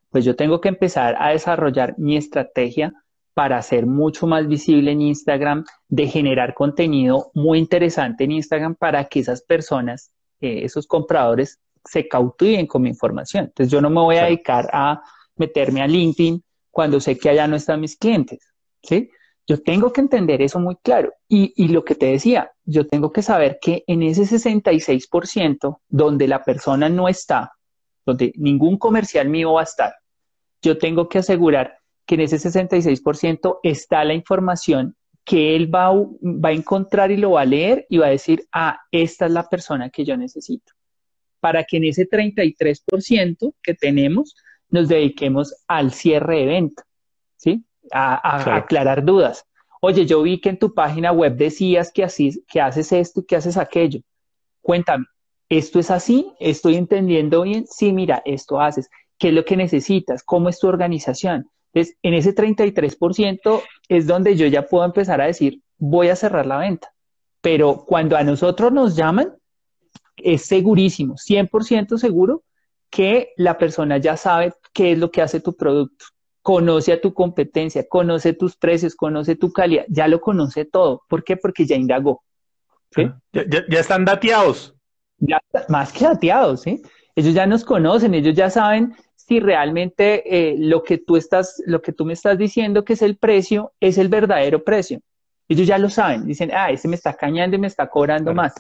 pues yo tengo que empezar a desarrollar mi estrategia para ser mucho más visible en Instagram, de generar contenido muy interesante en Instagram para que esas personas, eh, esos compradores, se cautiven con mi información. Entonces yo no me voy a dedicar a meterme a LinkedIn cuando sé que allá no están mis clientes, ¿sí? Yo tengo que entender eso muy claro. Y, y lo que te decía, yo tengo que saber que en ese 66% donde la persona no está, donde ningún comercial mío va a estar, yo tengo que asegurar que en ese 66% está la información que él va, va a encontrar y lo va a leer y va a decir, ah, esta es la persona que yo necesito. Para que en ese 33% que tenemos nos dediquemos al cierre de venta, ¿sí? A, aclarar dudas. Oye, yo vi que en tu página web decías que, así, que haces esto y que haces aquello. Cuéntame, ¿esto es así? ¿Estoy entendiendo bien? Sí, mira, esto haces qué es lo que necesitas, cómo es tu organización. Entonces, en ese 33% es donde yo ya puedo empezar a decir, voy a cerrar la venta. Pero cuando a nosotros nos llaman, es segurísimo, 100% seguro que la persona ya sabe qué es lo que hace tu producto, conoce a tu competencia, conoce tus precios, conoce tu calidad, ya lo conoce todo. ¿Por qué? Porque ya indagó. ¿sí? Ya, ya, están dateados. Ya, más que dateados, ¿sí? Ellos ya nos conocen, ellos ya saben si realmente eh, lo que tú estás, lo que tú me estás diciendo que es el precio, es el verdadero precio. Ellos ya lo saben, dicen, ah, ese me está cañando y me está cobrando más.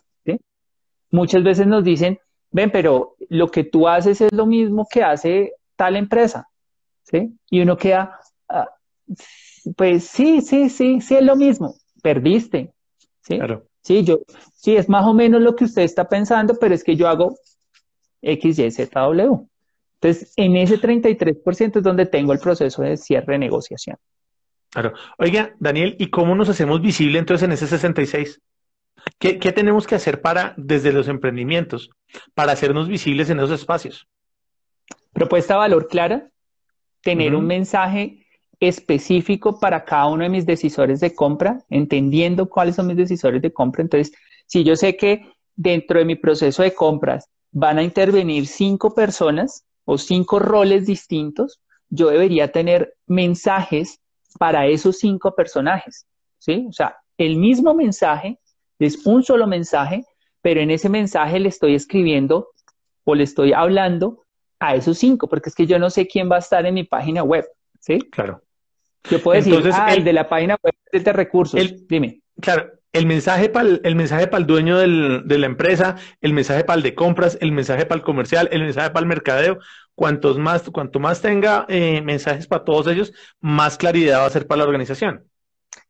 Muchas veces nos dicen, ven, pero lo que tú haces es lo mismo que hace tal empresa. ¿Sí? Y uno queda, ah, pues sí, sí, sí, sí es lo mismo, perdiste. ¿sí? Claro. Sí, yo, sí, es más o menos lo que usted está pensando, pero es que yo hago X, Y, Z, W. Entonces, en ese 33% es donde tengo el proceso de cierre de negociación. Claro. Oiga, Daniel, ¿y cómo nos hacemos visible entonces en ese 66? ¿Qué, tenemos que hacer para, desde los emprendimientos, para hacernos visibles en esos espacios? Propuesta de valor clara, tener un mensaje específico para cada uno de mis decisores de compra, entendiendo cuáles son mis decisores de compra. Entonces, si yo sé que dentro de mi proceso de compras van a intervenir cinco personas, o cinco roles distintos, yo debería tener mensajes para esos cinco personajes, ¿sí? O sea, el mismo mensaje es un solo mensaje, pero en ese mensaje le estoy escribiendo o le estoy hablando a esos cinco, porque es que yo no sé quién va a estar en mi página web, ¿sí? Claro. Yo puedo decir, ah, el, de la página web es de recursos, dime. Claro, el mensaje para el, el, mensaje para el dueño del, de la empresa, el mensaje para el de compras, el mensaje para el comercial, el mensaje para el mercadeo. Cuantos más, cuanto más tenga eh, mensajes para todos ellos, más claridad va a ser para la organización.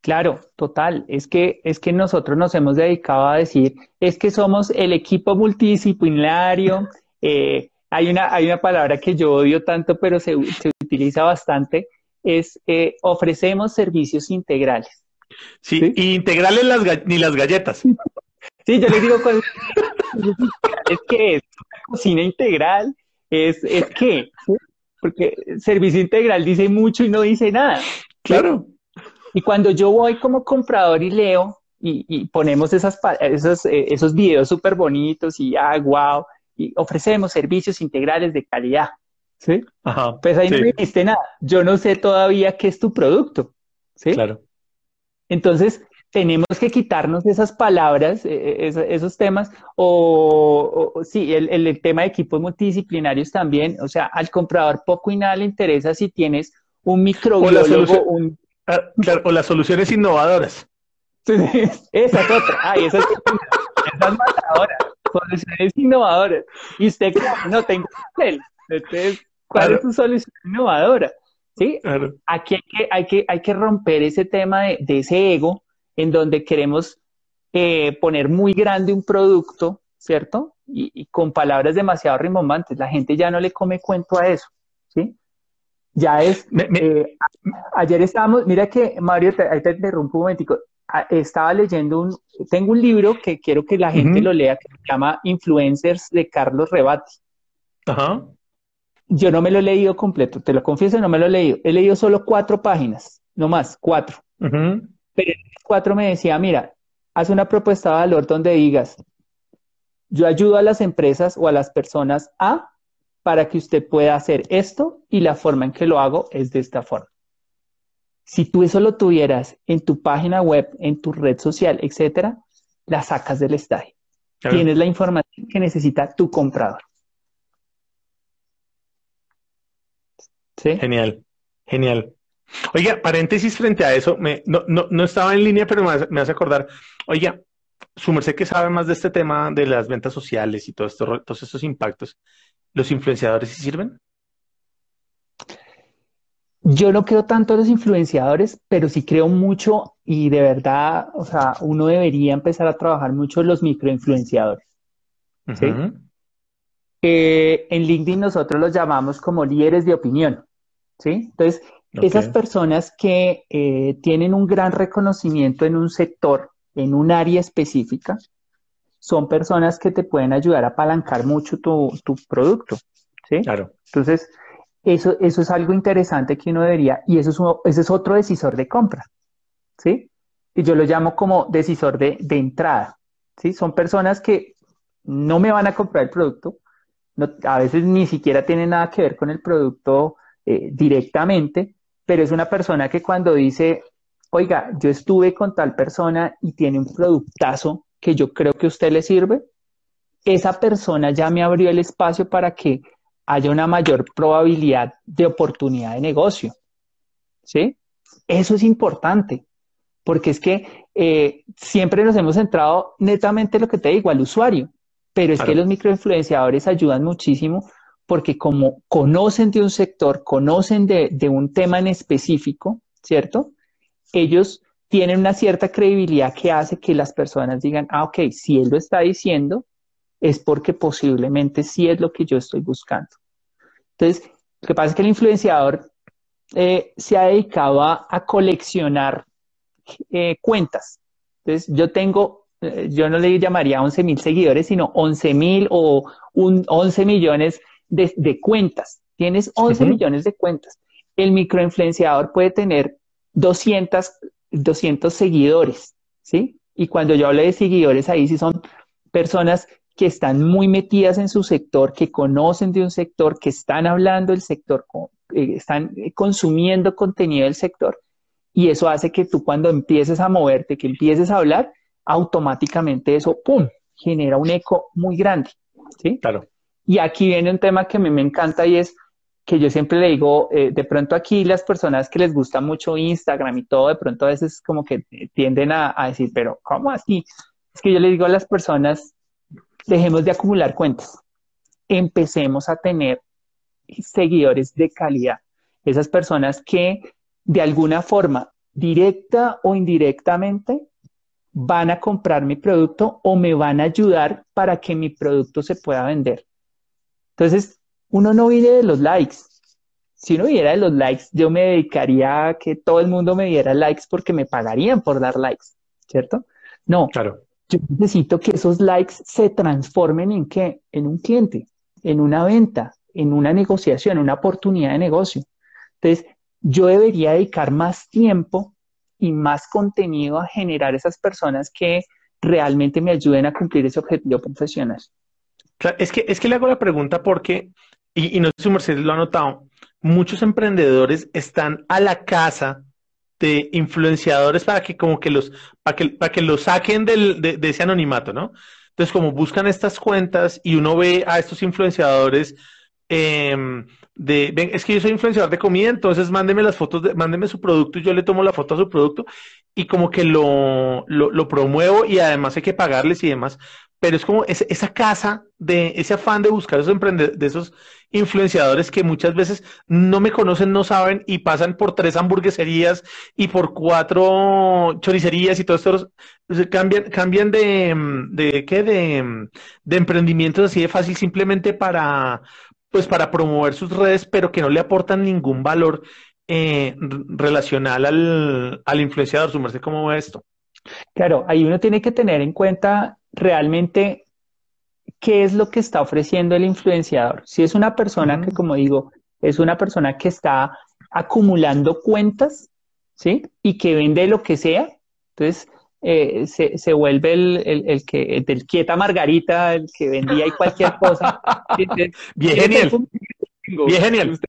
Claro, total. Es que, es que nosotros nos hemos dedicado a decir, es que somos el equipo multidisciplinario. Eh, hay, una, hay una palabra que yo odio tanto, pero se, se utiliza bastante, es eh, ofrecemos servicios integrales. Sí, y integrales las ni las galletas. (laughs) Sí, yo les digo, es que es cocina integral, es, es que, porque servicio integral dice mucho y no dice nada. Claro. Y cuando yo voy como comprador y leo y, ponemos esas, esos, eh, esos videos súper bonitos y, ah, wow, y ofrecemos servicios integrales de calidad. ¿Sí? Ajá, pues ahí no me dijiste nada. Yo no sé todavía qué es tu producto. ¿Sí? Claro. Entonces, tenemos que quitarnos esas palabras, eh, eh, esos temas, o, sí, el, tema de equipos multidisciplinarios también, o sea, al comprador poco y nada le interesa si tienes un microbiólogo, o, un... Ah, o las soluciones innovadoras. (laughs) esa es otra, ay, esa es, esa es matadora, soluciones innovadoras. Y usted, (laughs) no tengo entonces, ¿cuál es su solución innovadora? ¿sí? Aquí hay que, hay, que, hay que romper ese tema de, ese ego en donde queremos eh, poner muy grande un producto, ¿cierto? Y, con palabras demasiado rimbombantes. La gente ya no le come cuento a eso, ¿sí? Ya es, eh, ayer estábamos, mira que Mario, ahí te interrumpo un momentico, estaba leyendo un, tengo un libro que quiero que la gente lo lea, que se llama Influencers de Carlos Rebati. Ajá. Yo no me lo he leído completo, te lo confieso, no me lo he leído. He leído solo cuatro páginas, no más, cuatro. Pero en cuatro me decía, mira, haz una propuesta de valor donde digas, yo ayudo a las empresas o a las personas a para que usted pueda hacer esto y la forma en que lo hago es de esta forma. Si tú eso lo tuvieras en tu página web, en tu red social, etcétera, la sacas del estadio. Tienes la información que necesita tu comprador. ¿Sí? Genial, genial. Oiga, paréntesis frente a eso, me, no, no, no, estaba en línea, pero me, me hace acordar. Oiga, su merced que sabe más de este tema de las ventas sociales y todo esto, todos estos impactos. ¿Los influenciadores sí sirven? Yo no creo tanto en los influenciadores, pero sí creo mucho y de verdad, o sea, uno debería empezar a trabajar mucho los microinfluenciadores. ¿sí? en LinkedIn nosotros los llamamos como líderes de opinión. ¿sí? Entonces, esas personas que eh, tienen un gran reconocimiento en un sector, en un área específica, son personas que te pueden ayudar a apalancar mucho tu, producto. ¿sí? Claro. Entonces, eso, eso es algo interesante que uno debería, y eso es es otro decisor de compra. ¿sí? Y yo lo llamo como decisor de, entrada. ¿sí? Son personas que no me van a comprar el producto, a veces ni siquiera tienen nada que ver con el producto eh, directamente, pero es una persona que cuando dice, oiga, yo estuve con tal persona y tiene un productazo que yo creo que a usted le sirve, esa persona ya me abrió el espacio para que haya una mayor probabilidad de oportunidad de negocio. ¿Sí? Eso es importante, porque es que eh, siempre nos hemos centrado netamente en lo que te digo, al usuario, pero es que los microinfluenciadores ayudan muchísimo porque como conocen de un sector, conocen de, de un tema en específico, ¿cierto? Ellos tienen una cierta credibilidad que hace que las personas digan, ah, ok, si él lo está diciendo, es porque posiblemente sí es lo que yo estoy buscando. Entonces, lo que pasa es que el influenciador eh, se ha dedicado a, coleccionar eh, cuentas. Entonces, yo tengo, eh, yo no le llamaría 11 mil seguidores, sino 11 mil o un, 11 millones de, cuentas. Tienes 11 millones de cuentas. El microinfluenciador puede tener 200 200 seguidores, ¿sí? Y cuando yo hablo de seguidores, ahí sí son personas que están muy metidas en su sector, que conocen de un sector, que están hablando del sector, eh, están eh, consumiendo contenido del sector. Y eso hace que tú cuando empieces a moverte, que empieces a hablar, automáticamente eso, ¡pum!, genera un eco muy grande. ¿sí? Claro. Y aquí viene un tema que a mí me encanta y es que yo siempre le digo, eh, de pronto aquí las personas que les gusta mucho Instagram y todo, de pronto a veces como que tienden a, decir, pero ¿cómo así? Es que yo le digo a las personas, dejemos de acumular cuentas, empecemos a tener seguidores de calidad, esas personas que de alguna forma, directa o indirectamente, van a comprar mi producto o me van a ayudar para que mi producto se pueda vender. Entonces, uno no vive de los likes. Si uno viviera de los likes, yo me dedicaría a que todo el mundo me diera likes porque me pagarían por dar likes, ¿cierto? No. Claro. Yo necesito que esos likes se transformen en qué? En un cliente, en una venta, en una negociación, en una oportunidad de negocio. Entonces, yo debería dedicar más tiempo y más contenido a generar esas personas que realmente me ayuden a cumplir ese objetivo profesional. es que, es que le hago la pregunta porque y, no sé si Mercedes lo ha notado, muchos emprendedores están a la casa de influenciadores para que como que los, para que, para que los saquen del, de, ese anonimato, ¿no? Entonces, como buscan estas cuentas y uno ve a estos influenciadores em, de, ven, es que yo soy influenciador de comida, entonces mándeme las fotos, de, mándeme su producto y yo le tomo la foto a su producto y como que lo, lo, lo promuevo y además hay que pagarles y demás pero es como esa casa de ese afán de buscar esos emprendedores, de esos influenciadores que muchas veces no me conocen, no saben y pasan por tres hamburgueserías y por cuatro choricerías y todo esto cambian, cambian de, de qué de, de emprendimientos así de fácil simplemente para pues para promover sus redes, pero que no le aportan ningún valor eh, relacional al, al influenciador. ¿Su merced cómo ve esto? Claro, ahí uno tiene que tener en cuenta realmente qué es lo que está ofreciendo el influenciador. Si es una persona que, como digo, es una persona que está acumulando cuentas, ¿sí? Y que vende lo que sea, entonces eh, se, vuelve el, que, del quieta margarita, el que vendía y cualquier cosa. (laughs) Bien genial. Bien genial.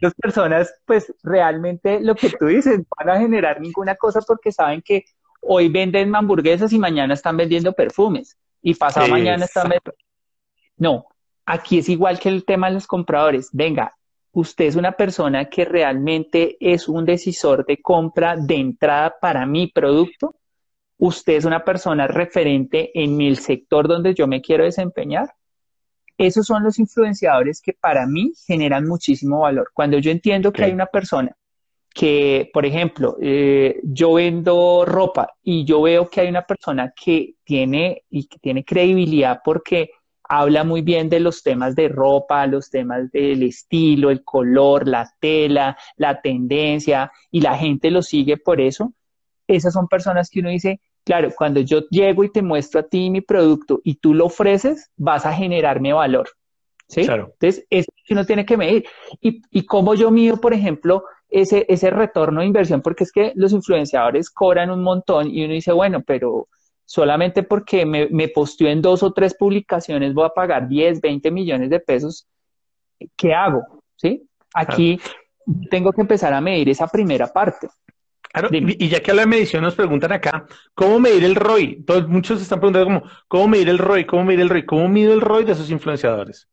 Las personas, pues realmente lo que tú dices, van a generar ninguna cosa porque saben que hoy venden hamburguesas y mañana están vendiendo perfumes y pasado mañana están vendiendo... No, aquí es igual que el tema de los compradores. Venga, usted es una persona que realmente es un decisor de compra de entrada para mi producto. Usted es una persona referente en el sector donde yo me quiero desempeñar. Esos son los influenciadores que para mí generan muchísimo valor. Cuando yo entiendo que hay una persona que, por ejemplo, eh, yo vendo ropa y yo veo que hay una persona que tiene y que tiene credibilidad porque habla muy bien de los temas de ropa, los temas del estilo, el color, la tela, la tendencia y la gente lo sigue por eso. Esas son personas que uno dice, claro, cuando yo llego y te muestro a ti mi producto y tú lo ofreces, vas a generarme valor. ¿Sí? Claro. Entonces, eso que uno tiene que medir. Y, y cómo yo mido, por ejemplo, ese, ese retorno de inversión, porque es que los influenciadores cobran un montón y uno dice, bueno, pero solamente porque me, me posteó en dos o tres publicaciones voy a pagar 10, 20 millones de pesos, ¿qué hago? ¿Sí? Aquí tengo que empezar a medir esa primera parte. Claro, y ya que habla de medición, nos preguntan acá, ¿cómo medir el ROI? Todos, muchos están preguntando cómo, ¿cómo medir el ROI? ¿Cómo medir el ROI? ¿Cómo mido el ROI de esos influenciadores?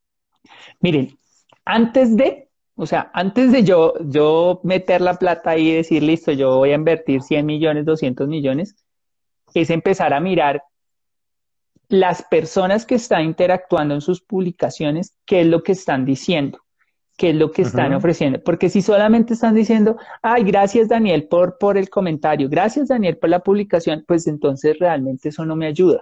Miren, antes de, o sea, antes de yo, yo meter la plata ahí y decir, listo, yo voy a invertir 100 millones, 200 millones, es empezar a mirar las personas que están interactuando en sus publicaciones, qué es lo que están diciendo, qué es lo que están ofreciendo. Porque si solamente están diciendo, ay, gracias Daniel por, por el comentario, gracias Daniel por la publicación, pues entonces realmente eso no me ayuda.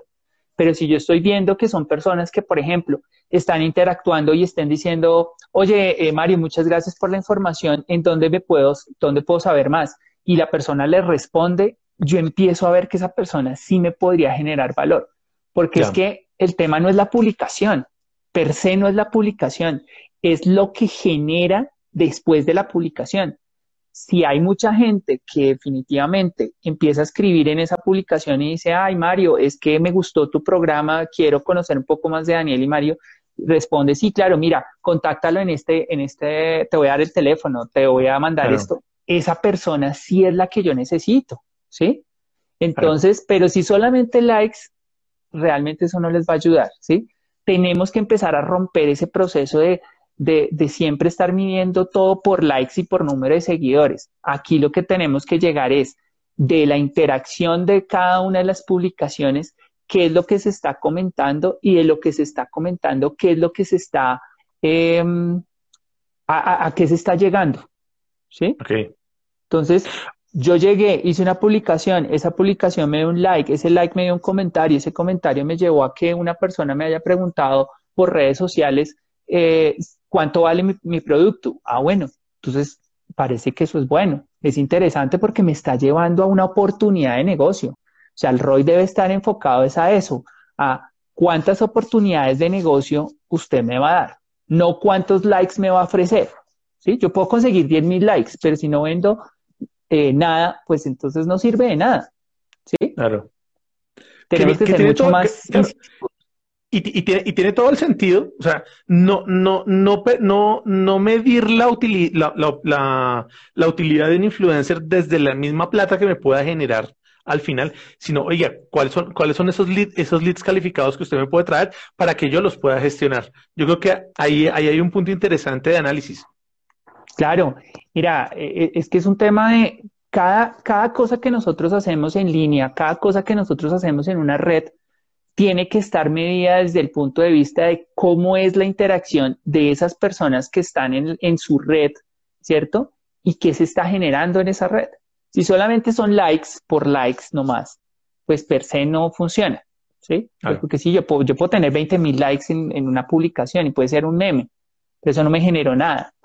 Pero si yo estoy viendo que son personas que, por ejemplo, están interactuando y estén diciendo, oye, eh, Mario, muchas gracias por la información, ¿en dónde me puedo, dónde puedo saber más? Y la persona le responde, yo empiezo a ver que esa persona sí me podría generar valor. Porque es que el tema no es la publicación, per se no es la publicación, es lo que genera después de la publicación. Si hay mucha gente que definitivamente empieza a escribir en esa publicación y dice, ay Mario, es que me gustó tu programa, quiero conocer un poco más de Daniel y Mario, responde, sí, claro, mira, contáctalo en este, en este, te voy a dar el teléfono, te voy a mandar esto. Esa persona sí es la que yo necesito. ¿sí? Entonces, pero si solamente likes, realmente eso no les va a ayudar, ¿sí? Tenemos que empezar a romper ese proceso de, de, de, siempre estar midiendo todo por likes y por número de seguidores. Aquí lo que tenemos que llegar es de la interacción de cada una de las publicaciones, qué es lo que se está comentando y de lo que se está comentando, qué es lo que se está, em, a, a, qué se está llegando. ¿Sí? Ok. Entonces, yo llegué, hice una publicación, esa publicación me dio un like, ese like me dio un comentario, ese comentario me llevó a que una persona me haya preguntado por redes sociales eh, cuánto vale mi, producto. Ah, bueno, entonces parece que eso es bueno, es interesante porque me está llevando a una oportunidad de negocio. O sea, el ROI debe estar enfocado es a eso, a cuántas oportunidades de negocio usted me va a dar, no cuántos likes me va a ofrecer. ¿Sí? Yo puedo conseguir 10 mil likes, pero si no vendo eh, nada, pues entonces no sirve de nada. ¿Sí? Claro. Tenemos que, ser mucho más. Y, tiene, y, tiene, todo el sentido, o sea, no, no, no, no, no medir la, la, la, utilidad de un influencer desde la misma plata que me pueda generar al final, sino, oiga, ¿cuáles son, cuáles son esos, leads, esos leads calificados que usted me puede traer para que yo los pueda gestionar? Yo creo que ahí, ahí hay un punto interesante de análisis. Claro, mira, e, e, es que es un tema de cada, cada cosa que nosotros hacemos en línea, cada cosa que nosotros hacemos en una red, tiene que estar medida desde el punto de vista de cómo es la interacción de esas personas que están en, en su red, ¿cierto? Y qué se está generando en esa red. Si solamente son likes por likes nomás, pues per se no funciona, ¿sí? Porque sí, yo puedo, yo puedo tener 20 mil likes en, en, una publicación y puede ser un meme, pero eso no me generó nada.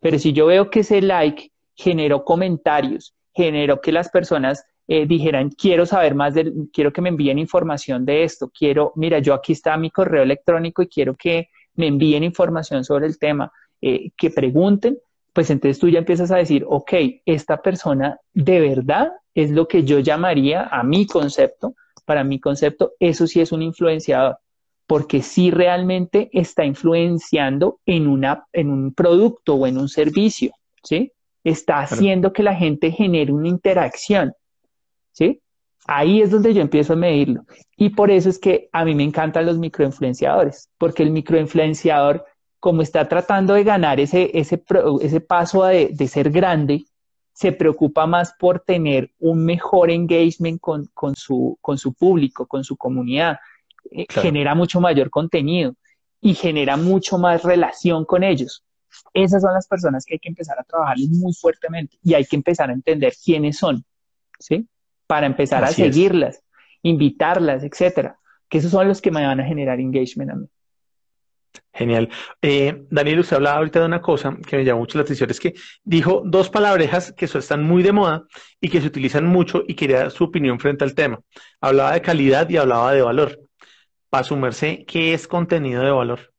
Pero si yo veo que ese like generó comentarios, generó que las personas eh, dijeran, quiero saber más, de, quiero que me envíen información de esto, quiero, mira, yo aquí está mi correo electrónico y quiero que me envíen información sobre el tema, eh, que pregunten, pues entonces tú ya empiezas a decir, ok, esta persona de verdad es lo que yo llamaría a mi concepto, para mi concepto, eso sí es un influenciador, porque sí realmente está influenciando en, una, en un producto o en un servicio, ¿sí? Está haciendo que la gente genere una interacción, ¿sí? Ahí es donde yo empiezo a medirlo. Y por eso es que a mí me encantan los microinfluenciadores, porque el microinfluenciador como está tratando de ganar ese, ese, ese paso de, de, ser grande, se preocupa más por tener un mejor engagement con, con, su, con su público, con su comunidad. Eh, genera mucho mayor contenido y genera mucho más relación con ellos. Esas son las personas que hay que empezar a trabajar muy fuertemente y hay que empezar a entender quiénes son, ¿sí? Para empezar a seguirlas, invitarlas, etcétera. Que esos son los que me van a generar engagement a mí. Genial. Eh, Daniel, usted hablaba ahorita de una cosa que me llamó mucho la atención, es que dijo dos palabrejas que están muy de moda y que se utilizan mucho y quería su opinión frente al tema. Hablaba de calidad y hablaba de valor. Para su merced, ¿qué es contenido de valor?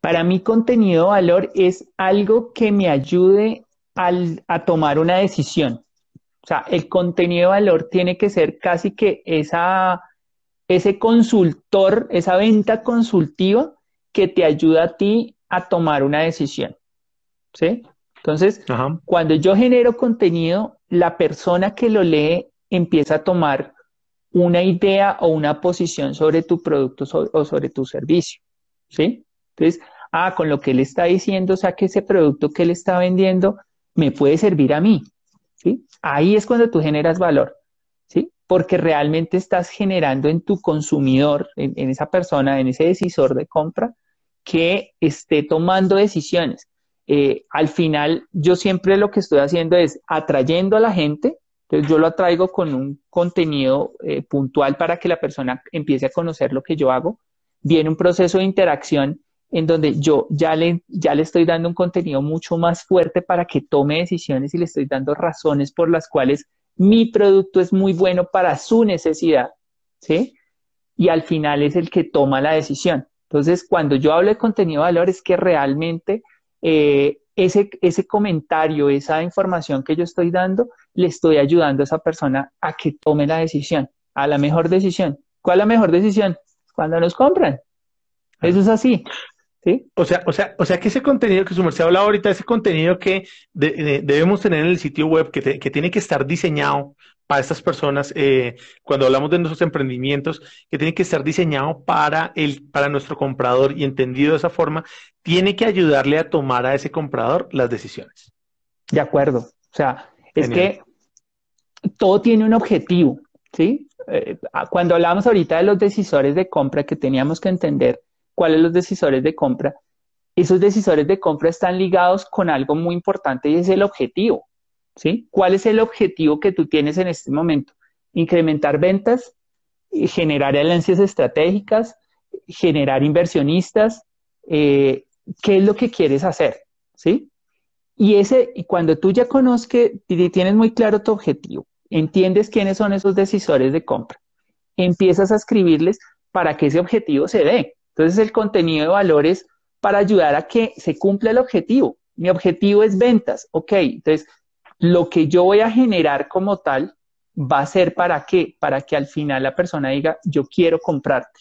Para mí, contenido de valor es algo que me ayude a tomar una decisión. O sea, el contenido de valor tiene que ser casi que esa ese consultor, esa venta consultiva que te ayuda a ti a tomar una decisión. ¿Sí? Entonces, cuando yo genero contenido, la persona que lo lee empieza a tomar una idea o una posición sobre tu producto o sobre tu servicio. ¿Sí? Entonces, ah, con lo que él está diciendo, o sea, que ese producto que él está vendiendo me puede servir a mí. ¿Sí? Ahí es cuando tú generas valor porque realmente estás generando en tu consumidor, en, esa persona, en ese decisor de compra, que esté tomando decisiones. Eh, al final, yo siempre lo que estoy haciendo es atrayendo a la gente, entonces yo lo atraigo con un contenido eh, puntual para que la persona empiece a conocer lo que yo hago. Viene un proceso de interacción en donde yo ya le, ya le estoy dando un contenido mucho más fuerte para que tome decisiones y le estoy dando razones por las cuales mi producto es muy bueno para su necesidad, ¿sí? Y al final es el que toma la decisión. Entonces, cuando yo hablo de contenido de valor, es que realmente eh, ese, ese comentario, esa información que yo estoy dando, le estoy ayudando a esa persona a que tome la decisión, a la mejor decisión. ¿Cuál es la mejor decisión? Cuando nos compran. Eso es así. ¿Sí? O sea, o sea, o sea que ese contenido que su merced habla ahorita, ese contenido que debemos tener en el sitio web, que, que, tiene que estar diseñado para estas personas, eh, cuando hablamos de nuestros emprendimientos, que tiene que estar diseñado para el, para nuestro comprador y entendido de esa forma, tiene que ayudarle a tomar a ese comprador las decisiones. De acuerdo. O sea, es que todo tiene un objetivo, ¿sí? Eh, cuando hablamos ahorita de los decisores de compra que teníamos que entender cuáles los decisores de compra. Esos decisores de compra están ligados con algo muy importante y es el objetivo. ¿sí? ¿Cuál es el objetivo que tú tienes en este momento? Incrementar ventas, generar alianzas estratégicas, generar inversionistas. Eh, ¿Qué es lo que quieres hacer? ¿Sí? Y ese, cuando tú ya conozcas, tienes muy claro tu objetivo, entiendes quiénes son esos decisores de compra, empiezas a escribirles para que ese objetivo se dé. Entonces el contenido de valores para ayudar a que se cumpla el objetivo. Mi objetivo es ventas, ok. Entonces, lo que yo voy a generar como tal va a ser para qué? Para que al final la persona diga, yo quiero comprarte.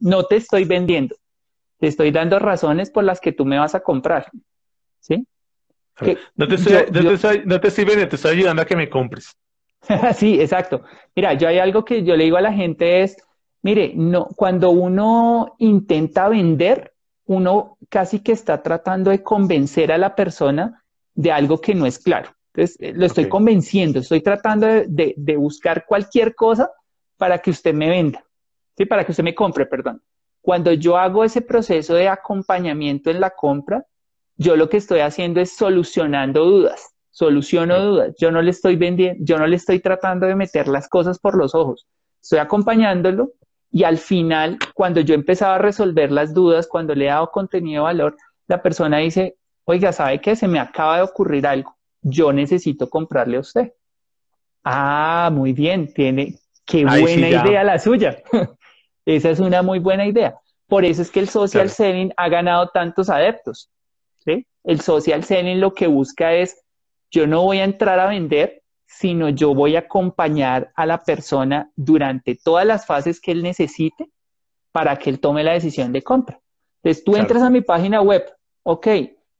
No te estoy vendiendo, te estoy dando razones por las que tú me vas a comprar. ¿sí? no, te estoy, no, te estoy, vendiendo, te estoy ayudando a que me compres. (laughs) sí, exacto. Mira, yo hay algo que yo le digo a la gente es, Mire, no, cuando uno intenta vender, uno casi que está tratando de convencer a la persona de algo que no es claro. Entonces, eh, lo estoy convenciendo, estoy tratando de, de, buscar cualquier cosa para que usted me venda, ¿sí? para que usted me compre, perdón. Cuando yo hago ese proceso de acompañamiento en la compra, yo lo que estoy haciendo es solucionando dudas, soluciono dudas. Yo no le estoy vendiendo, yo no le estoy tratando de meter las cosas por los ojos estoy acompañándolo y al final, cuando yo empezaba a resolver las dudas, cuando le he dado contenido de valor, la persona dice, oiga, ¿sabe qué? Se me acaba de ocurrir algo. Yo necesito comprarle a usted. Ah, muy bien, tiene, qué buena idea la suya. (laughs) Esa es una muy buena idea. Por eso es que el social selling ha ganado tantos adeptos. ¿sí? El social selling lo que busca es, yo no voy a entrar a vender, sino yo voy a acompañar a la persona durante todas las fases que él necesite para que él tome la decisión de compra. Entonces tú entras a mi página web, ok,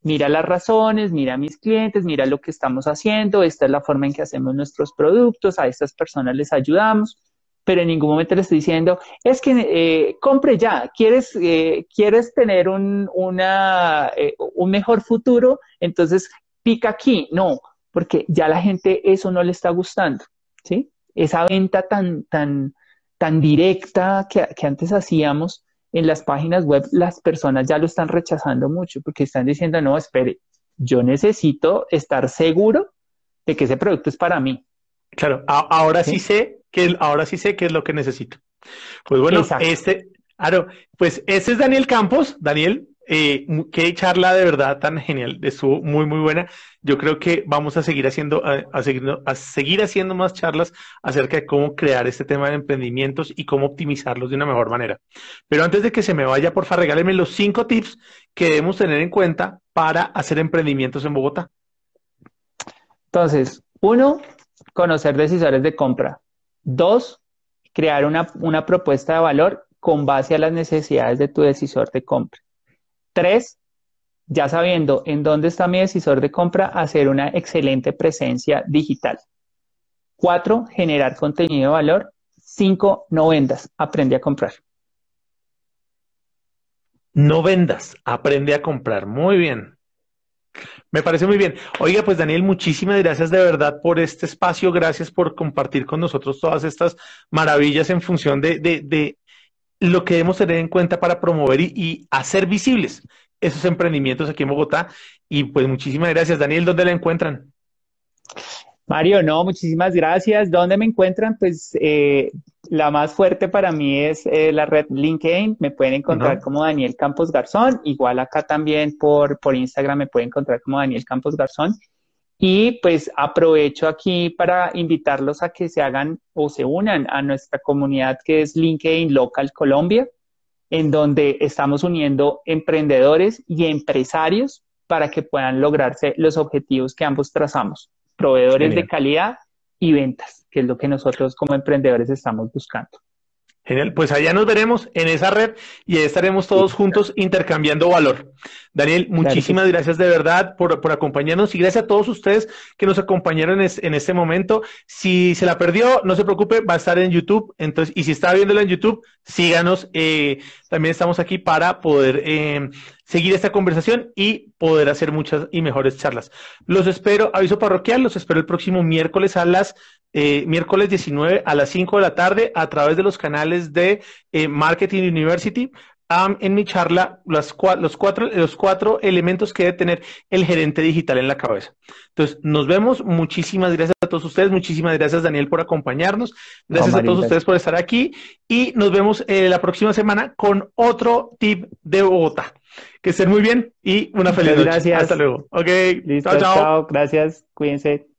mira las razones, mira a mis clientes, mira lo que estamos haciendo, esta es la forma en que hacemos nuestros productos, a estas personas les ayudamos, pero en ningún momento le estoy diciendo, es que eh, compre ya, quieres, eh, quieres tener un, una, eh, un mejor futuro, entonces pica aquí. No, porque ya la gente eso no le está gustando, ¿sí? Esa venta tan, tan, tan directa que, que antes hacíamos, en las páginas web las personas ya lo están rechazando mucho porque están diciendo, no, espere, yo necesito estar seguro de que ese producto es para mí. Claro, ahora sí, sé que ahora sí sé qué es lo que necesito. Pues bueno, este, claro, pues ese es Daniel Campos. Daniel, eh, qué charla de verdad tan genial, estuvo muy, muy buena. Yo creo que vamos a seguir haciendo, a, seguir, a seguir haciendo más charlas acerca de cómo crear este tema de emprendimientos y cómo optimizarlos de una mejor manera. Pero antes de que se me vaya, porfa, regálenme los cinco tips que debemos tener en cuenta para hacer emprendimientos en Bogotá. Entonces, uno, conocer decisores de compra. Dos, crear una, una propuesta de valor con base a las necesidades de tu decisor de compra. Tres, ya sabiendo en dónde está mi decisor de compra, hacer una excelente presencia digital. Cuatro, generar contenido de valor. Cinco, no vendas, aprende a comprar. No vendas, aprende a comprar. Muy bien. Me parece muy bien. Oiga, pues Daniel, muchísimas gracias de verdad por este espacio. Gracias por compartir con nosotros todas estas maravillas en función de, de, lo que debemos tener en cuenta para promover y, hacer visibles esos emprendimientos aquí en Bogotá. Y pues muchísimas gracias. Daniel, ¿dónde la encuentran? Mario, no, muchísimas gracias. ¿Dónde me encuentran? Pues eh, la más fuerte para mí es eh, la red LinkedIn. Me pueden encontrar como Daniel Campos Garzón. Igual acá también por, por Instagram me pueden encontrar como Daniel Campos Garzón. Y pues aprovecho aquí para invitarlos a que se hagan o se unan a nuestra comunidad que es LinkedIn Local Colombia, en donde estamos uniendo emprendedores y empresarios para que puedan lograrse los objetivos que ambos trazamos, proveedores de calidad y ventas, que es lo que nosotros como emprendedores estamos buscando. Genial, pues allá nos veremos en esa red y ahí estaremos todos juntos intercambiando valor. Daniel, muchísimas gracias de verdad por, por, acompañarnos y gracias a todos ustedes que nos acompañaron en, este momento. Si se la perdió, no se preocupe, va a estar en YouTube. Entonces, y si está viéndola en YouTube, síganos. Eh, también estamos aquí para poder eh, seguir esta conversación y poder hacer muchas y mejores charlas. Los espero, aviso parroquial, los espero el próximo miércoles a las eh, miércoles 19 a las 5 de la tarde a través de los canales de eh, Marketing University. en mi charla los, los, cuatro, los cuatro elementos que debe tener el gerente digital en la cabeza. Entonces, nos vemos. Muchísimas gracias a todos ustedes. Muchísimas gracias, Daniel, por acompañarnos. Gracias a todos ustedes por estar aquí. Y nos vemos eh, la próxima semana con otro tip de Bogotá. Que estén muy bien y una feliz noche. Gracias. Hasta luego. Ok. Listo, chao. chao. Gracias. Cuídense.